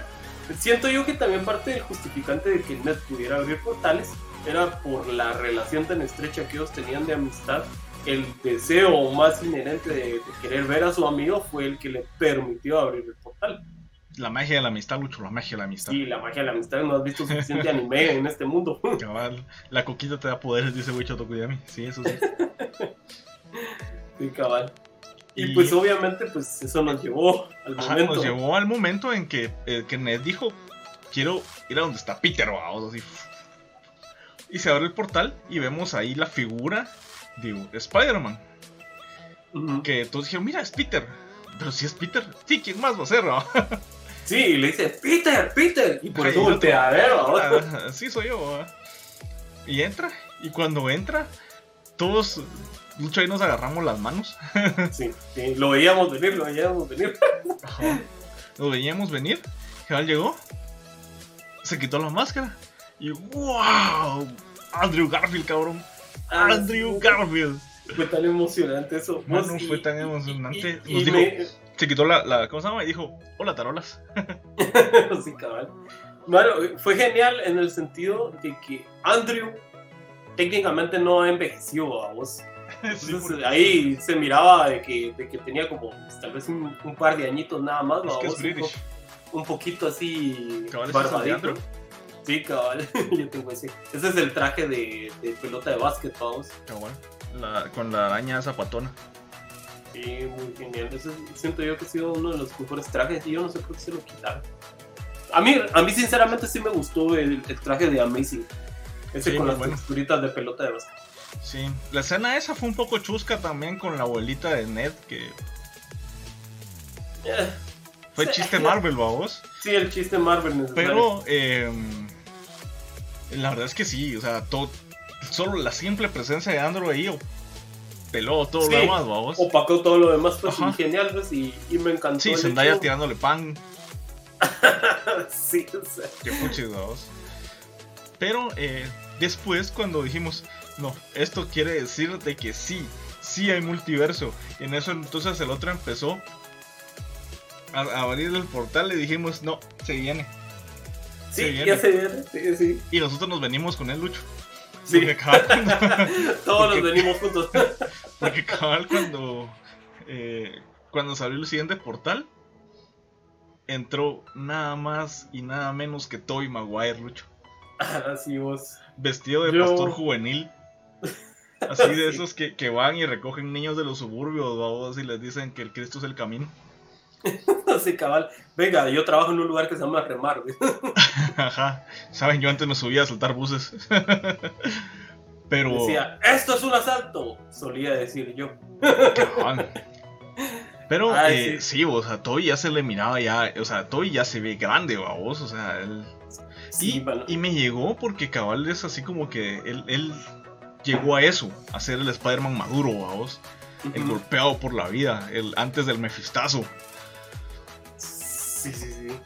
siento yo que también parte del justificante de que Ned pudiera abrir portales era por la relación tan estrecha que ellos tenían de amistad. El deseo más inherente de querer ver a su amigo fue el que le permitió abrir el portal. La magia de la amistad, Lucho, la magia de la amistad. Sí, la magia de la amistad, no has visto suficiente anime en este mundo. [LAUGHS] Cabal, la coquita te da poderes, dice Wicho Tokuyami. Sí, eso sí. sí, cabal. Y, pues obviamente, pues eso nos llevó al momento. Nos llevó al momento en que, eh, que Ned dijo, quiero ir a donde está Peter, vamos, así. Y se abre el portal y vemos ahí la figura de Spider-Man. Que todos dijeron, mira, es Peter. Pero si es Peter, sí, ¿quién más va a ser? [LAUGHS] Sí, y le dice, Peter, Peter. Y por eso voltea a ver, Sí, soy yo. Y entra, y cuando entra, todos, mucho ahí nos agarramos las manos. [LAUGHS] Sí, sí, lo veíamos venir, lo veíamos venir. Lo veíamos venir. General llegó, se quitó la máscara. Y wow, Andrew Garfield, cabrón. Ah, Andrew Garfield. Fue tan emocionante eso. No, no fue tan emocionante. Nos dijo, se quitó la, la, ¿cómo se llama? Y dijo, hola tarolas. [LAUGHS] sí, cabal. Bueno, fue genial en el sentido de que Andrew técnicamente no envejeció a vos. [LAUGHS] Entonces, ahí se miraba de que, de que tenía como pues, tal vez un, par de añitos nada más. Es que es British. Un, poquito así barbadito. Sí, cabal, [LAUGHS] yo tengo ese. Ese es el traje de, de pelota de básquet, vamos. Cabal, la, con la araña zapatona. Sí, muy genial. Siento yo que ha sido uno de los mejores trajes y yo no sé por qué se lo quitaron. A mí, a mí sinceramente sí me gustó el, traje de Amazing. Ese con las bueno. texturitas de pelota de básquet. Sí, la escena esa fue un poco chusca también con la abuelita de Ned que... Eh, Fue chiste Marvel, vamos. Sí, el chiste Marvel necesario. Pero, eh, la verdad es que sí, o sea, todo, solo la simple presencia de Andrew ahí peló todo lo demás, vamos. Opacó todo lo demás, pues genial, pues, y, me encantó. Sí, Zendaya tirándole pan. [LAUGHS] sí, o sea. Qué puchis, vamos. Pero eh, después, cuando dijimos, no, esto quiere decir de que sí, sí hay multiverso. Y en eso entonces el otro empezó a, abrir el portal y dijimos, no, se viene. Sí, ya se viene, sí, sí. Y nosotros nos venimos con él, Lucho. Sí. [LAUGHS] Todos nos venimos juntos. [LAUGHS] porque cabal cuando, eh, cuando salió el siguiente portal, entró nada más y nada menos que Toby Maguire, Lucho. Así vos. Vestido de pastor juvenil. Así de [LAUGHS] esos que, que, van y recogen niños de los suburbios, y les dicen que el Cristo es el camino. [LAUGHS] sí, cabal. Venga, yo trabajo en un lugar que se llama Remar, [LAUGHS] Ajá. Saben, yo antes me subía a saltar buses. [LAUGHS] Pero. Decía, esto es un asalto, solía decir yo. Pero eh, sí. o sea, Toby ya se le miraba ya, o sea, Toby ya se ve grande, vos, o sea, él... Sí, y, me llegó porque cabal es así como que él, él llegó a eso, a ser el Spider-Man maduro, vos, el golpeado por la vida, el antes del mefistazo. Sí, sí, sí.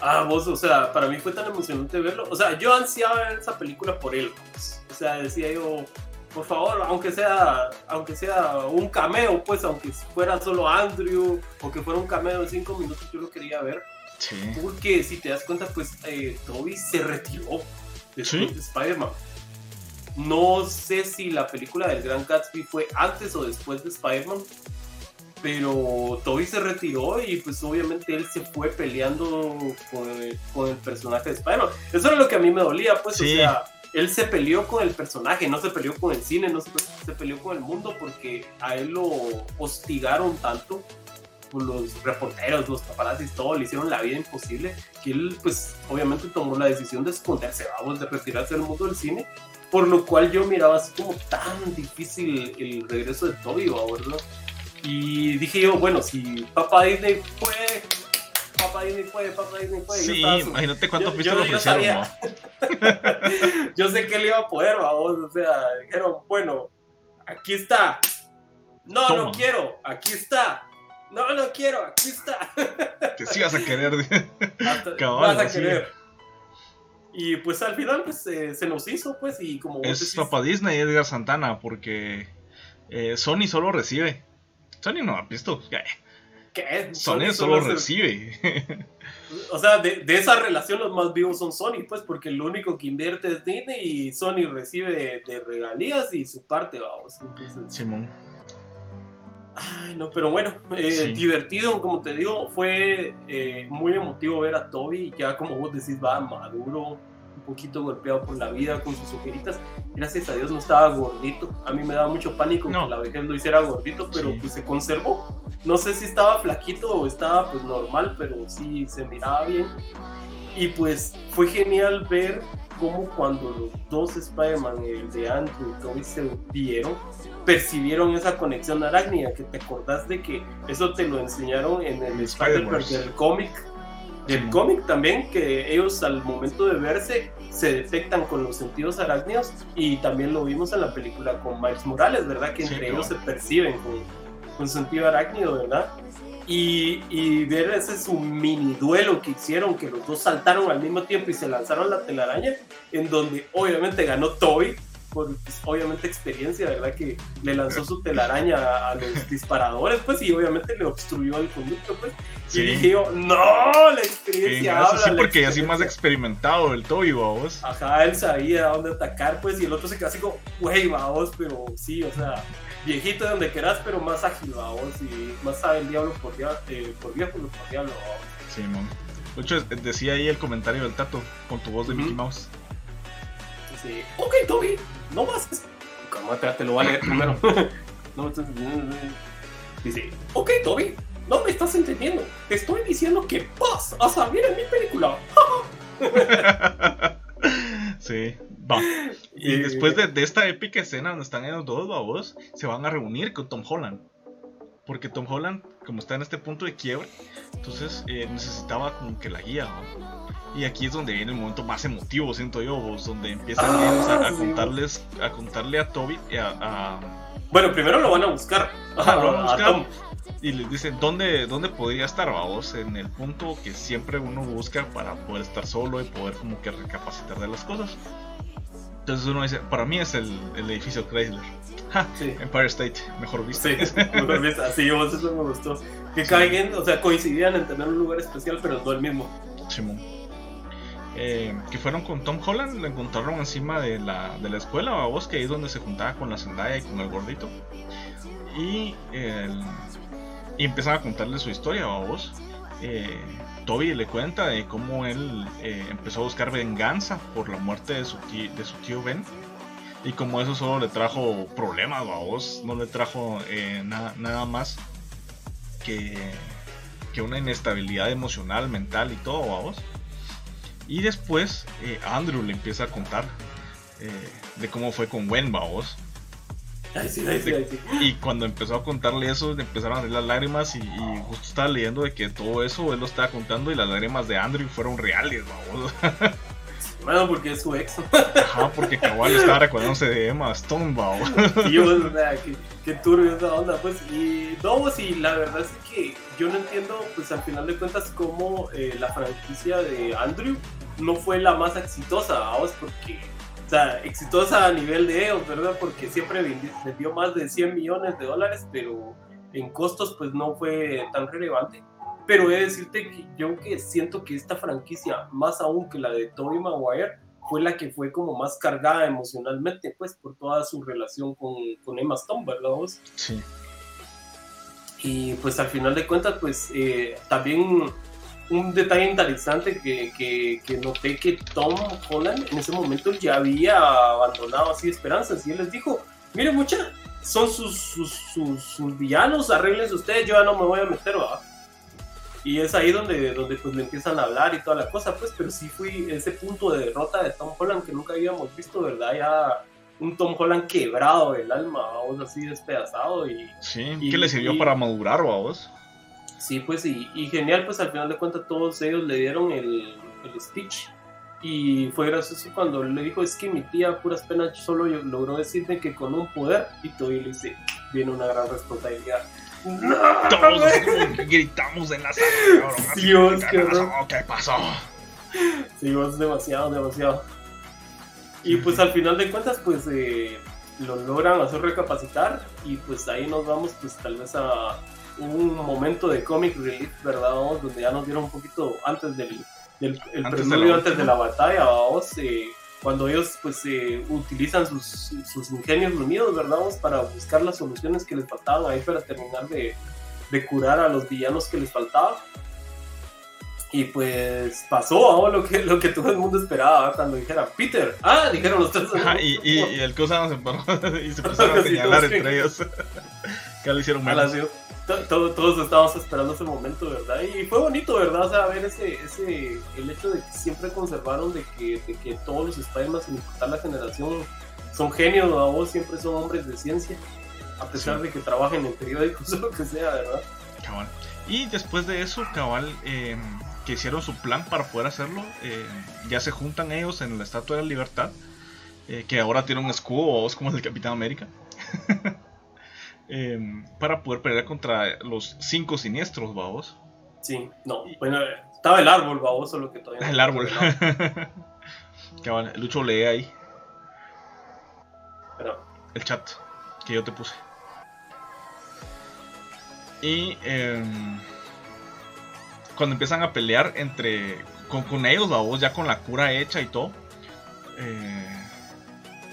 Ah, vos, o sea, para mí fue tan emocionante verlo. O sea, yo ansiaba ver esa película por él. O sea, decía yo, por favor, aunque sea, aunque sea un cameo, pues, aunque fuera solo Andrew, o que fuera un cameo de cinco minutos, yo lo quería ver. Sí. Porque si te das cuenta, pues, eh, Toby se retiró después de Spider-Man. No sé si la película del Gran Gatsby fue antes o después de Spider-Man, pero Toby se retiró y pues obviamente él se fue peleando con el, personaje de Spider-Man. Eso era lo que a mí me dolía, pues, o sea, él se peleó con el personaje, no se peleó con el cine, no se, peleó con el mundo porque a él lo hostigaron tanto por los reporteros, los paparazzi, todo, le hicieron la vida imposible, que él pues obviamente tomó la decisión de esconderse, vamos, de retirarse del mundo del cine, por lo cual yo miraba así como tan difícil el regreso de Toby, ¿verdad? Y dije yo, bueno, si Papá Disney puede, Papá Disney puede, Papá Disney puede. Sí, imagínate cuántos pistas lo ofrecieron, ¿no? [LAUGHS] yo sé que él iba a poder, vamos, o sea, dijeron, bueno, aquí está. No, no quiero, aquí está. No, no quiero, aquí está. [LAUGHS] que sí vas a querer. [LAUGHS] vas a querer. Y pues al final pues eh, se nos hizo, pues, y como... Es Papá Disney y Edgar Santana, porque eh, Sony solo recibe. Sony no ha visto. ¿Qué? Sony, solo, recibe. o sea, de, esa relación los más vivos son Sony, pues, porque lo único que invierte es Disney y Sony recibe de, regalías y su parte, vamos. Simón. Ay, no, pero bueno, eh, divertido, como te digo, fue eh, muy emotivo ver a Toby, ya como vos decís, va maduro, un poquito golpeado por la vida con sus ojeritas. Gracias a Dios no estaba gordito. A mí me daba mucho pánico que la vejez lo hiciera gordito, pero pues se conservó. No sé si estaba flaquito o estaba pues normal, pero sí se miraba bien. Y pues fue genial ver cómo cuando los dos Spider-Man, el de Andrew y Toby, se vieron, percibieron esa conexión arácnida, que te acordás de que eso te lo enseñaron en el Spider-Verse del cómic del cómic también, que ellos al momento de verse se detectan con los sentidos arácnidos y también lo vimos en la película con Miles Morales, ¿verdad? Que entre ellos se perciben con, con sentido arácnido, ¿verdad? Y, y, ver ese su mini duelo que hicieron, que los dos saltaron al mismo tiempo y se lanzaron la telaraña, en donde obviamente ganó Toby, por pues, obviamente experiencia, ¿verdad? Que le lanzó su telaraña a, los disparadores, pues, y obviamente le obstruyó el conducto, pues. Y dije yo, no, la experiencia sí, porque así más experimentado el Toby, vamos. Ajá, él sabía dónde atacar, pues, y el otro se quedó así como, güey, vamos, pero sí, o sea, viejito de donde quieras, pero más ágil, vamos, y más sabe el diablo por, eh, por viejo por diablo, vamos. Sí, man. De hecho, decía ahí el comentario del Tato con tu voz de Mickey Mouse. Sí. Ok, Toby, no más. ¿Cómo te lo voy a leer primero? [LAUGHS] no me estás entendiendo. Dice, ok, Toby, no me estás entendiendo. Te estoy diciendo que vas a salir en mi película. [LAUGHS] sí, va. Y después de, de, esta épica escena donde están ellos dos babos, se van a reunir con Tom Holland. Porque Tom Holland como está en este punto de quiebre, entonces eh, necesitaba como que la guía. Y aquí es donde viene el momento más emotivo, siento yo, donde empiezan ah, a, contarles, a contarle a Toby, a, Bueno, primero lo van a buscar. [LAUGHS] lo van a buscar. Y les dicen dónde, dónde podría estar, vamos, en el punto que siempre uno busca para poder estar solo y poder como que recapacitar de las cosas. Entonces uno dice, para mí es el, el edificio Chrysler. Empire State, mejor visto. Sí, mejor visto. [LAUGHS] Así yo, eso me gustó. Que sí. o sea, coincidían en tener un lugar especial, pero no el mismo. Simón. Eh, que fueron con Tom Holland, lo encontraron encima de la, de la escuela, a vos, que ahí es donde se juntaba con la Zendaya y con el gordito. Y, y empiezan a contarle su historia, a vos. Eh, Toby le cuenta de cómo él eh, empezó a buscar venganza por la muerte de su tío, Ben. Y como eso solo le trajo problemas a vos, no le trajo eh, nada, más que, que una inestabilidad emocional, mental y todo a vos. Y después eh, Andrew le empieza a contar de cómo fue con Wen, vos. Y cuando empezó a contarle eso, le empezaron a salir las lágrimas y, justo estaba leyendo de que todo eso él lo estaba contando y las lágrimas de Andrew fueron reales, vamos. [LAUGHS] Bueno, porque es su ex. Ajá, porque cabal estaba [LAUGHS] recordándose de Emma Stone, vamos. Y yo, o sea, qué, qué turbio esa onda, pues. Y no, sí, la verdad es que yo no entiendo, pues al final de cuentas, cómo eh, la franquicia de Andrew no fue la más exitosa, vamos, porque sea, exitosa a nivel de ellos, ¿verdad? Porque siempre vendió más de 100 millones de dólares, pero en costos pues no fue tan relevante. Pero he de decirte que yo que siento que esta franquicia, más aún que la de Tobey Maguire, fue la que fue como más cargada emocionalmente, pues por toda su relación con, con Emma Stone, ¿verdad vos? Sí. Y pues al final de cuentas, pues eh, también un detalle interesante que, que, noté que Tom Holland en ese momento ya había abandonado así esperanzas y él les dijo, miren mucha, son sus, sus, villanos, arreglense ustedes, yo ya no me voy a meter, ¿va? Y es ahí donde, donde pues le empiezan a hablar y toda la cosa, pues, pero sí fui ese punto de derrota de Tom Holland que nunca habíamos visto, ¿verdad? Ya un Tom Holland quebrado del alma, vamos, así despedazado y... Sí, ¿qué le sirvió para madurar, vamos? Sí, pues y, y, genial, pues al final de cuentas todos ellos le dieron el, el speech y fue gracioso cuando le dijo es que mi tía puras penas solo logró decirme que con un poder y todo y le dice viene una gran responsabilidad. Todos gritamos en la sala. Sí, vos, ¿Qué, pasó? ¿Qué pasó? Sí, vos demasiado, demasiado. Y pues al final de cuentas pues eh, lo logran hacer recapacitar y pues ahí nos vamos pues tal vez a un momento de comic relief, ¿verdad? Donde ya nos dieron un poquito antes del, del el antes preludio, antes de la batalla, vamos, eh, cuando ellos pues eh, utilizan sus, sus, ingenios unidos, ¿verdad? para buscar las soluciones que les faltaban ahí para terminar de, de curar a los villanos que les faltaba. Y pues pasó lo que, lo que todo el mundo esperaba cuando dijera Peter. Ah, dijeron los tres. [LAUGHS] y, y, y, el cosa se paró [LAUGHS] y se [LAUGHS] pusieron a señalar entre ellos. Que lo hicieron mal todos estábamos esperando ese momento, ¿verdad? Y fue bonito, ¿verdad? O sea, ver ese, ese, el hecho de que siempre conservaron de que, de que todos los Spider-Man, sin importar la generación, son genios, ¿no? siempre son hombres de ciencia, a pesar de que trabajen en periódicos [LAUGHS] o lo que sea, ¿verdad? Cabal. Y después de eso, cabal, eh, que hicieron su plan para poder hacerlo, eh, ya se juntan ellos en la Estatua de la Libertad, eh, que ahora tiene un escudo, como el del Capitán América. [LAUGHS] Em, para poder pelear contra los cinco siniestros, babos. Sí, no, bueno, estaba el árbol, babos, solo que todavía. El árbol. el [LAUGHS] Lucho lee ahí. Pero... El chat que yo te puse. Y em, cuando empiezan a pelear entre con, con ellos, babos, ya con la cura hecha y todo. Eh,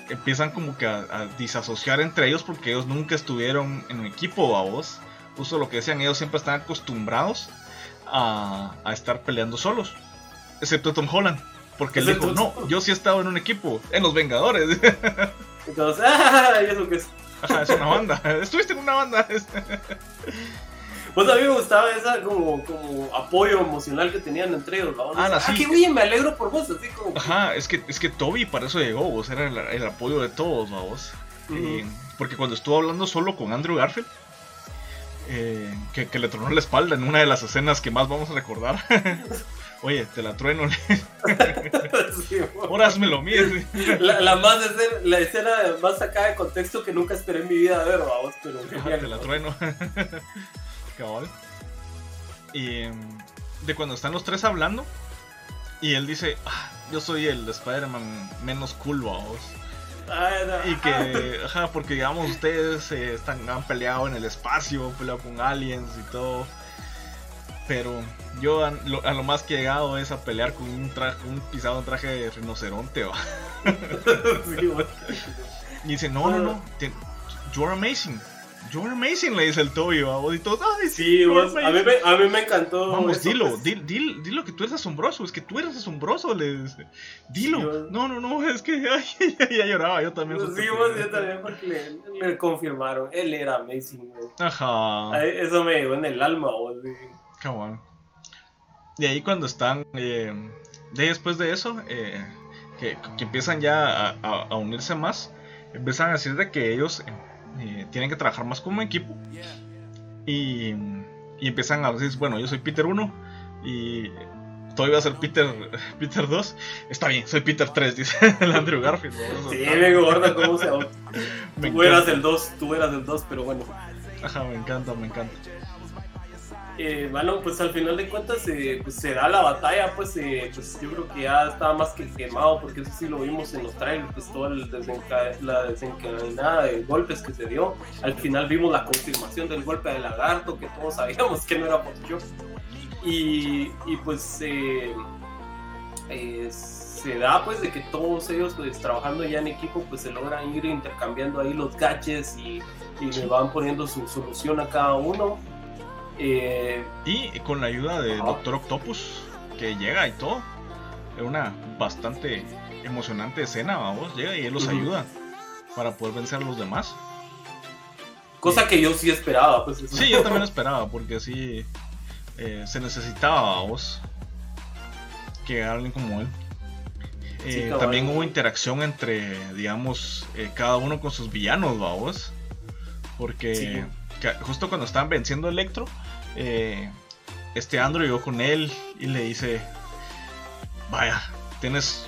empiezan como que a, disasociar entre ellos porque ellos nunca estuvieron en un equipo, a vos. Justo lo que decían, ellos siempre están acostumbrados a, estar peleando solos. Excepto Tom Holland. Porque él dijo, no, yo sí he estado en un equipo, en los Vengadores. [LAUGHS] Entonces, [LAUGHS] ¡ah! Ajá, es una banda. [LAUGHS] Estuviste en una banda. Pues a mí me gustaba esa como, como apoyo emocional que tenían entre ellos, ¿no? Ah, sí. qué bien, me alegro por vos, así como... Ajá, es que, es que Toby para eso llegó, vos, era el, apoyo de todos, vos. porque cuando estuvo hablando solo con Andrew Garfield, eh, que, que, le tronó la espalda en una de las escenas que más vamos a recordar. [LAUGHS] Oye, te la trueno. [LAUGHS] [LAUGHS] Ahora hazme lo mío. La, la, más escena, la escena más sacada de contexto que nunca esperé en mi vida ver, vamos, pero te la trueno. Cabal. Y em, de cuando están los tres hablando, y él dice, ah, yo soy el Spider-Man menos cool, vamos. Y que, [LAUGHS] ajá, porque digamos ustedes eh, están, han peleado en el espacio, han peleado con aliens y todo. Pero yo a lo, más que he llegado es a pelear con un traje, un pisado un traje de rinoceronte. [LAUGHS] y dice, no, no, no, you're amazing. You're amazing, le dice el Toby, vamos, y todos, ay, sí, vos, a, mí me, a mí me encantó. Vamos, dilo, dilo, dilo, dilo, que tú eres asombroso, es que tú eres asombroso, le dice. Dilo, no, no, no, es que [LAUGHS] ay, ya, lloraba, yo también. Sí, vos, yo también, porque le, confirmaron, él era amazing, Ajá. Eso me llegó en el alma, vos, Qué bueno. Y ahí cuando están, eh, de después de eso, eh, que, que, empiezan ya a, a, a, unirse más, empiezan a decir de que ellos eh, tienen que trabajar más como equipo. Y, y, empiezan a decir, bueno, yo soy Peter 1 y todavía va a ser Peter, [LAUGHS] Peter 2. Está bien, soy Peter 3, [LAUGHS] dice el Andrew Garfield. Sí, me gorda cómo se [LAUGHS] Tú eras el 2, tú eras el 2, pero bueno. Ajá, me encanta, me encanta eh, bueno, pues al final de cuentas eh, pues se da la batalla, pues, eh, pues yo creo que ya estaba más que quemado, porque eso sí lo vimos en los trailers, pues toda la desencadenada de golpes que se dio. Al final vimos la confirmación del golpe de lagarto, que todos sabíamos que no era Photoshop. Y, y pues eh, se da pues de que todos ellos pues trabajando ya en equipo pues se logran ir intercambiando ahí los gadgets y, y le van poniendo su solución a cada uno eh, y con la ayuda de Doctor Octopus, que llega y todo. Es una bastante emocionante escena, vamos, llega y él los ayuda para poder vencer a los demás. Cosa que yo sí esperaba, pues. Sí, yo también [LAUGHS] esperaba, porque sí eh, se necesitaba, vamos, que alguien como él. Eh, también hubo interacción entre, digamos, cada uno con sus villanos, vamos. Porque justo cuando estaban venciendo Electro, eh, este Andrew llegó con él y le dice, vaya, tienes,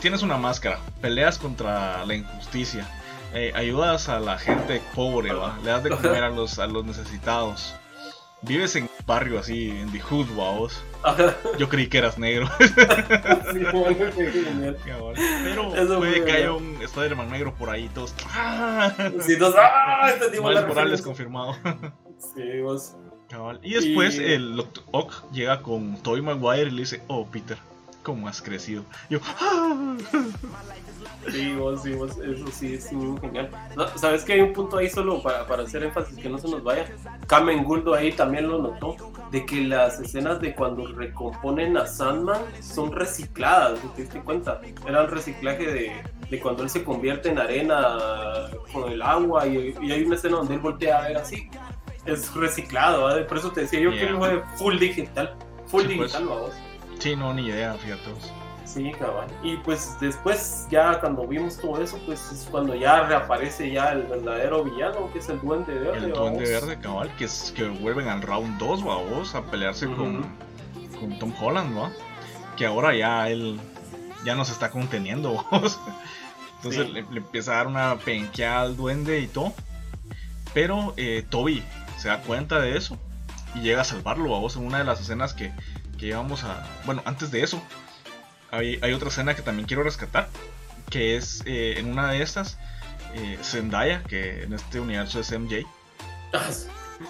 tienes una máscara, peleas contra la injusticia, eh, ayudas a la gente pobre, le das de comer a los, a los necesitados. Vives en un barrio así, en the hood, vos. Yo creí que eras negro. [LAUGHS] Pero puede que haya un Spider-Man negro por ahí, todos. ¡Ah! Sí, todos. ¡Ah! Este Morales confirmado. Sí, vos. Y después el Ock llega con Toy Maguire y le dice, oh Peter, ¿cómo has crecido? yo, ¡Ah! Sí, vos, sí, vos, eso sí es muy genial. ¿Sabes que hay un punto ahí solo para, para hacer énfasis que no se nos vaya? Kamen Guldo ahí también lo notó, de que las escenas de cuando recomponen a Sandman son recicladas, ¿te diste cuenta? Era el reciclaje de, de cuando él se convierte en arena con el agua y, y hay una escena donde él voltea a ver así es reciclado, ¿eh? por eso te decía yo que fue full digital, full pues. digital, vamos. Sí, no, ni idea, fíjate. Sí, cabal. Y pues después, ya cuando vimos todo eso, pues es cuando ya reaparece ya el verdadero villano, que es el Duende Verde. El Duende Verde, cabal, que, es, que vuelven al round 2, vamos, a pelearse con, con Tom Holland, ¿va? Que ahora ya él ya nos está conteniendo, [LAUGHS] vamos. Entonces le, empieza a dar una penqueada al duende y todo. Pero eh, Toby se da cuenta de eso y llega a salvarlo a vos en una de las escenas que, que íbamos a... Bueno, antes de eso, hay, hay, otra escena que también quiero rescatar, que es eh, en una de estas, eh, Zendaya, que en este universo es MJ,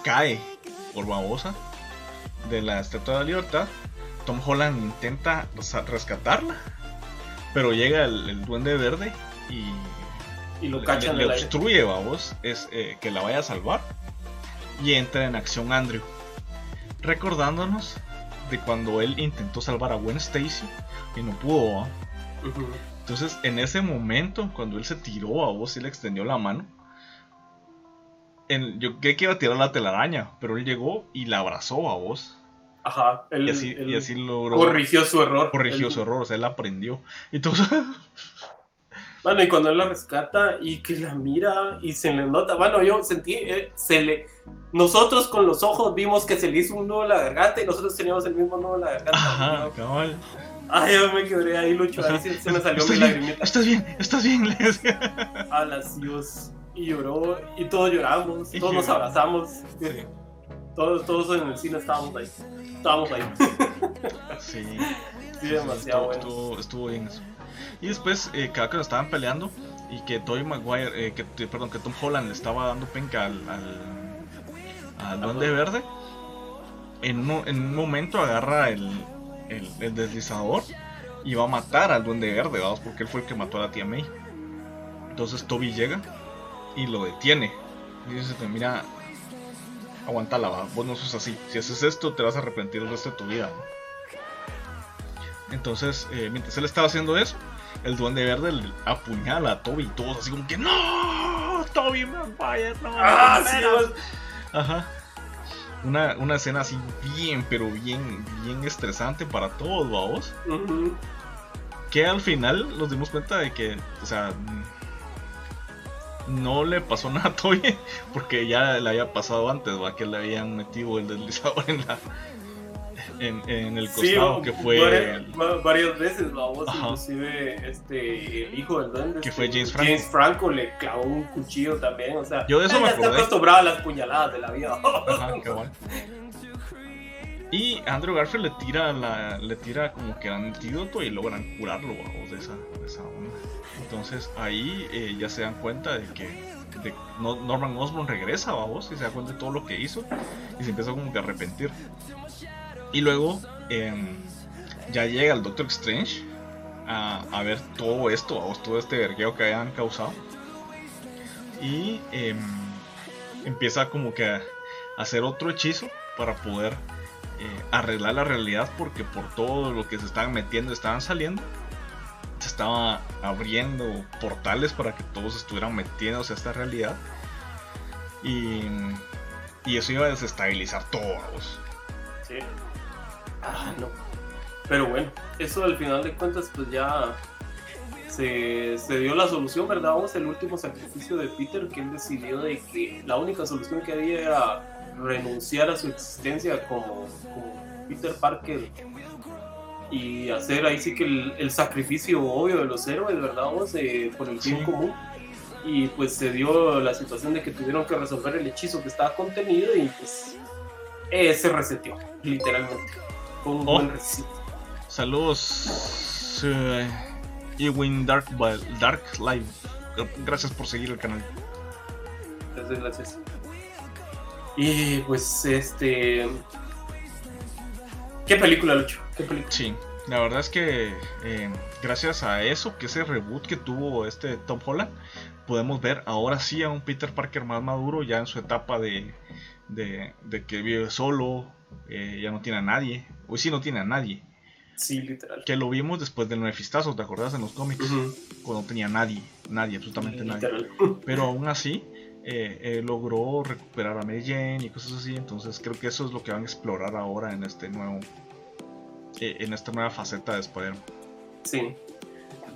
cae por babosa de la Estatua de la Libertad. Tom Holland intenta rescatarla, pero llega el, Duende Verde y, y lo le, le, obstruye, vamos, es eh, que la vaya a salvar y entra en acción Andrew, recordándonos de cuando él intentó salvar a Gwen Stacy y no pudo. Entonces, en ese momento, cuando él se tiró a vos y le extendió la mano, en, yo creí que iba a tirar la telaraña, pero él llegó y la abrazó a vos. Ajá, él, y, así, logró. Corrigió su error. Corrigió su error, o sea, él aprendió. Y todo. [LAUGHS] Bueno, y cuando él la rescata y que la mira y se le nota, bueno, yo sentí, eh, se le, nosotros con los ojos vimos que se le hizo un nudo en la garganta y nosotros teníamos el mismo nudo en la garganta. Ajá, cabal. Ay, yo me quebré ahí, Lucho, ahí se, se me salió mi lagrimita. ¿Estás bien? ¿Estás bien? Le decía. A las Dios. Y lloró, y todos lloramos, Y todos nos abrazamos. Sí. Todos, todos en el cine estábamos ahí. Estábamos ahí. Sí. Sí, demasiado estuvo, bueno. estuvo, estuvo bien eso. Y después, eh, cada que lo estaban peleando y que Tobey Maguire, eh, que, que- perdón, que Tom Holland le estaba dando penca al, al, al Duende Verde, en un, en un momento agarra el, el, el deslizador y va a matar al Duende Verde, vamos, porque él fue el que mató a la tía May. Entonces Toby llega y lo detiene. Y dice, mira, aguantala, va, vos no sos así. Si haces esto, te vas a arrepentir el resto de tu vida. Entonces, eh, mientras él estaba haciendo eso, el duende verde le apuñala a Toby y todos así como que ¡No! ¡Toby Maguire! ¡No! Ah, no sí, mueras". vas- Ajá. Una, una escena así bien, pero bien, bien estresante para todos, vamos. Que al final nos dimos cuenta de que, o sea, no le pasó [LAUGHS] nada a Toby porque ya le había pasado antes, va, que le habían metido el deslizador en la en, en el Sí, costado que fue varias, varias veces, vamos, Ajá. inclusive este, el hijo del duende, Que este, fue James Franco. James Franco le clavó un cuchillo también, o sea, Yo de eso me ya está acordé. acostumbrado a las puñaladas de la vida. Ajá, cabal. Y Andrew Garfield le tira la, le tira como que el antídoto y logran curarlo vamos, de esa, de esa onda. Entonces ahí eh, ya se dan cuenta de que de- no- Norman Osborn regresa, vamos, y se da cuenta de todo lo que hizo y se empieza como que a arrepentir. Y luego em, ya llega el Doctor Strange a, a ver todo esto, vamos, todo este vergueo que habían causado. Y em, empieza como que a hacer otro hechizo para poder eh, arreglar la realidad porque por todo lo que se estaban metiendo estaban saliendo se estaba abriendo portales para que todos estuvieran metiéndose a esta realidad y, y eso iba a desestabilizar todo. Sí. Ah, no. Pero bueno, eso al final de cuentas pues ya se, se dio la solución, ¿verdad? Vamos, el último sacrificio de Peter, que él decidió de que la única solución que había era renunciar a su existencia como, como Peter Parker y hacer ahí sí que el, el sacrificio obvio de los héroes, ¿verdad? Vamos, eh, por el bien Sí. común. Y pues se dio la situación de que tuvieron que resolver el hechizo que estaba contenido y pues eh, se reseteó, literalmente. Un Oh. buen saludos eh, Ewing Dark, Dark Live gracias por seguir el canal Gracias, gracias. Y pues este. ¿Qué película, Lucho? ¿Qué película? Sí, la verdad es que eh, gracias a eso, que ese reboot que tuvo este Tom Holland, podemos ver ahora sí a un Peter Parker más maduro, ya en su etapa de, de, de que vive solo, eh, ya no tiene a nadie, hoy sí no tiene a nadie, Sí, literal. que lo vimos después del Mefistazo, ¿te acordás en los cómics? Cuando no tenía nadie, nadie, absolutamente nadie. Literal. [LAUGHS] Pero aún así, eh, eh, logró recuperar a Mary Jane y cosas así. Entonces creo que eso es lo que van a explorar ahora en este nuevo. eh, en esta nueva faceta de Spider-Man. Sí.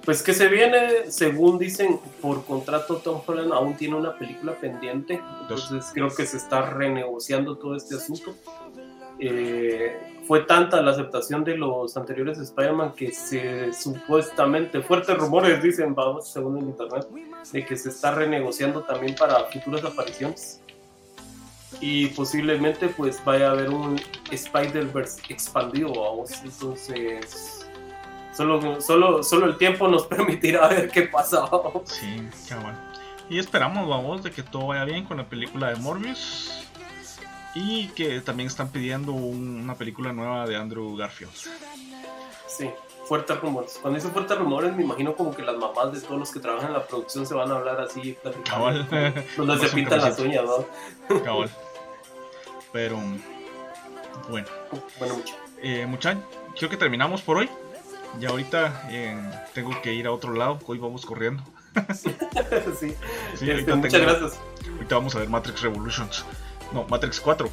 Pues que se viene, según dicen, por contrato Tom Holland aún tiene una película pendiente. Entonces creo que se está renegociando todo este asunto. Eh, fue tanta la aceptación de los anteriores Spider-Man que se supuestamente, fuertes rumores dicen, vamos, según el internet, de que se está renegociando también para futuras apariciones. Y posiblemente pues vaya a haber un Spider-Verse expandido, vamos. Entonces, solo, solo, solo el tiempo nos [LAUGHS] permitirá ver qué pasa. vamos. Sí, cabal. Y esperamos, vamos, de que todo vaya bien con la película de Morbius. Y que también están pidiendo un- una película nueva de Andrew Garfield. Sí, fuertes rumores. Cuando dicen fuertes rumores, me imagino como que las mamás de todos los que trabajan en la producción se van a hablar así. Cabal. Donde se pintan las uñas, ¿no? Cabal. Pero, bueno. Bueno, mucho. Eh, muchachos, creo que terminamos por hoy. Ya ahorita eh, tengo que ir a otro lado. Hoy vamos corriendo. [LAUGHS] sí, Sí, este, muchas tengo- gracias. ahorita vamos a ver Matrix Revolutions. No, Matrix 4.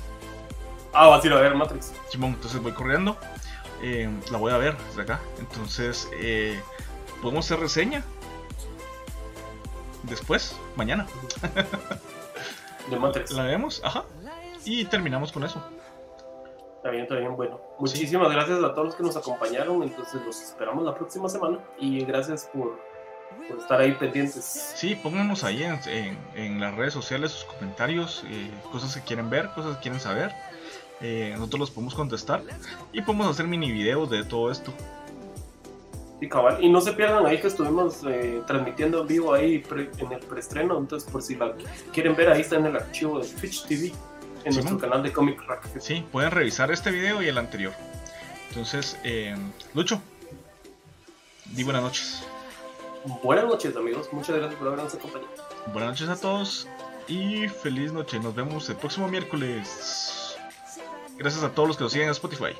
Ah, vas a ir a ver Matrix. Simón, entonces voy corriendo. Eh, la voy a ver desde acá. Entonces, eh, podemos hacer reseña. después, mañana. De Matrix. La vemos, ajá. Y terminamos con eso. Está bien, está bien, bueno. Muchísimas gracias a todos los que nos acompañaron. Entonces los esperamos la próxima semana. Y gracias por, por estar ahí pendientes. Sí, pónganos ahí en, en- en las redes sociales sus comentarios, eh, cosas que quieren ver, cosas que quieren saber. Eh, nosotros los podemos contestar y podemos hacer mini videos de todo esto. Y cabal. Y no se pierdan ahí que estuvimos eh, transmitiendo en vivo ahí pre- en el preestreno. Entonces, por si la quieren ver, ahí está en el archivo de Twitch TV. En Sí, nuestro canal de Comic Rack. Sí, pueden revisar este video y el anterior. Entonces, Lucho, di buenas noches. Buenas noches, amigos. Muchas gracias por habernos acompañado. Buenas noches a todos y feliz noche. Nos vemos el próximo miércoles. Gracias a todos los que nos siguen en Spotify.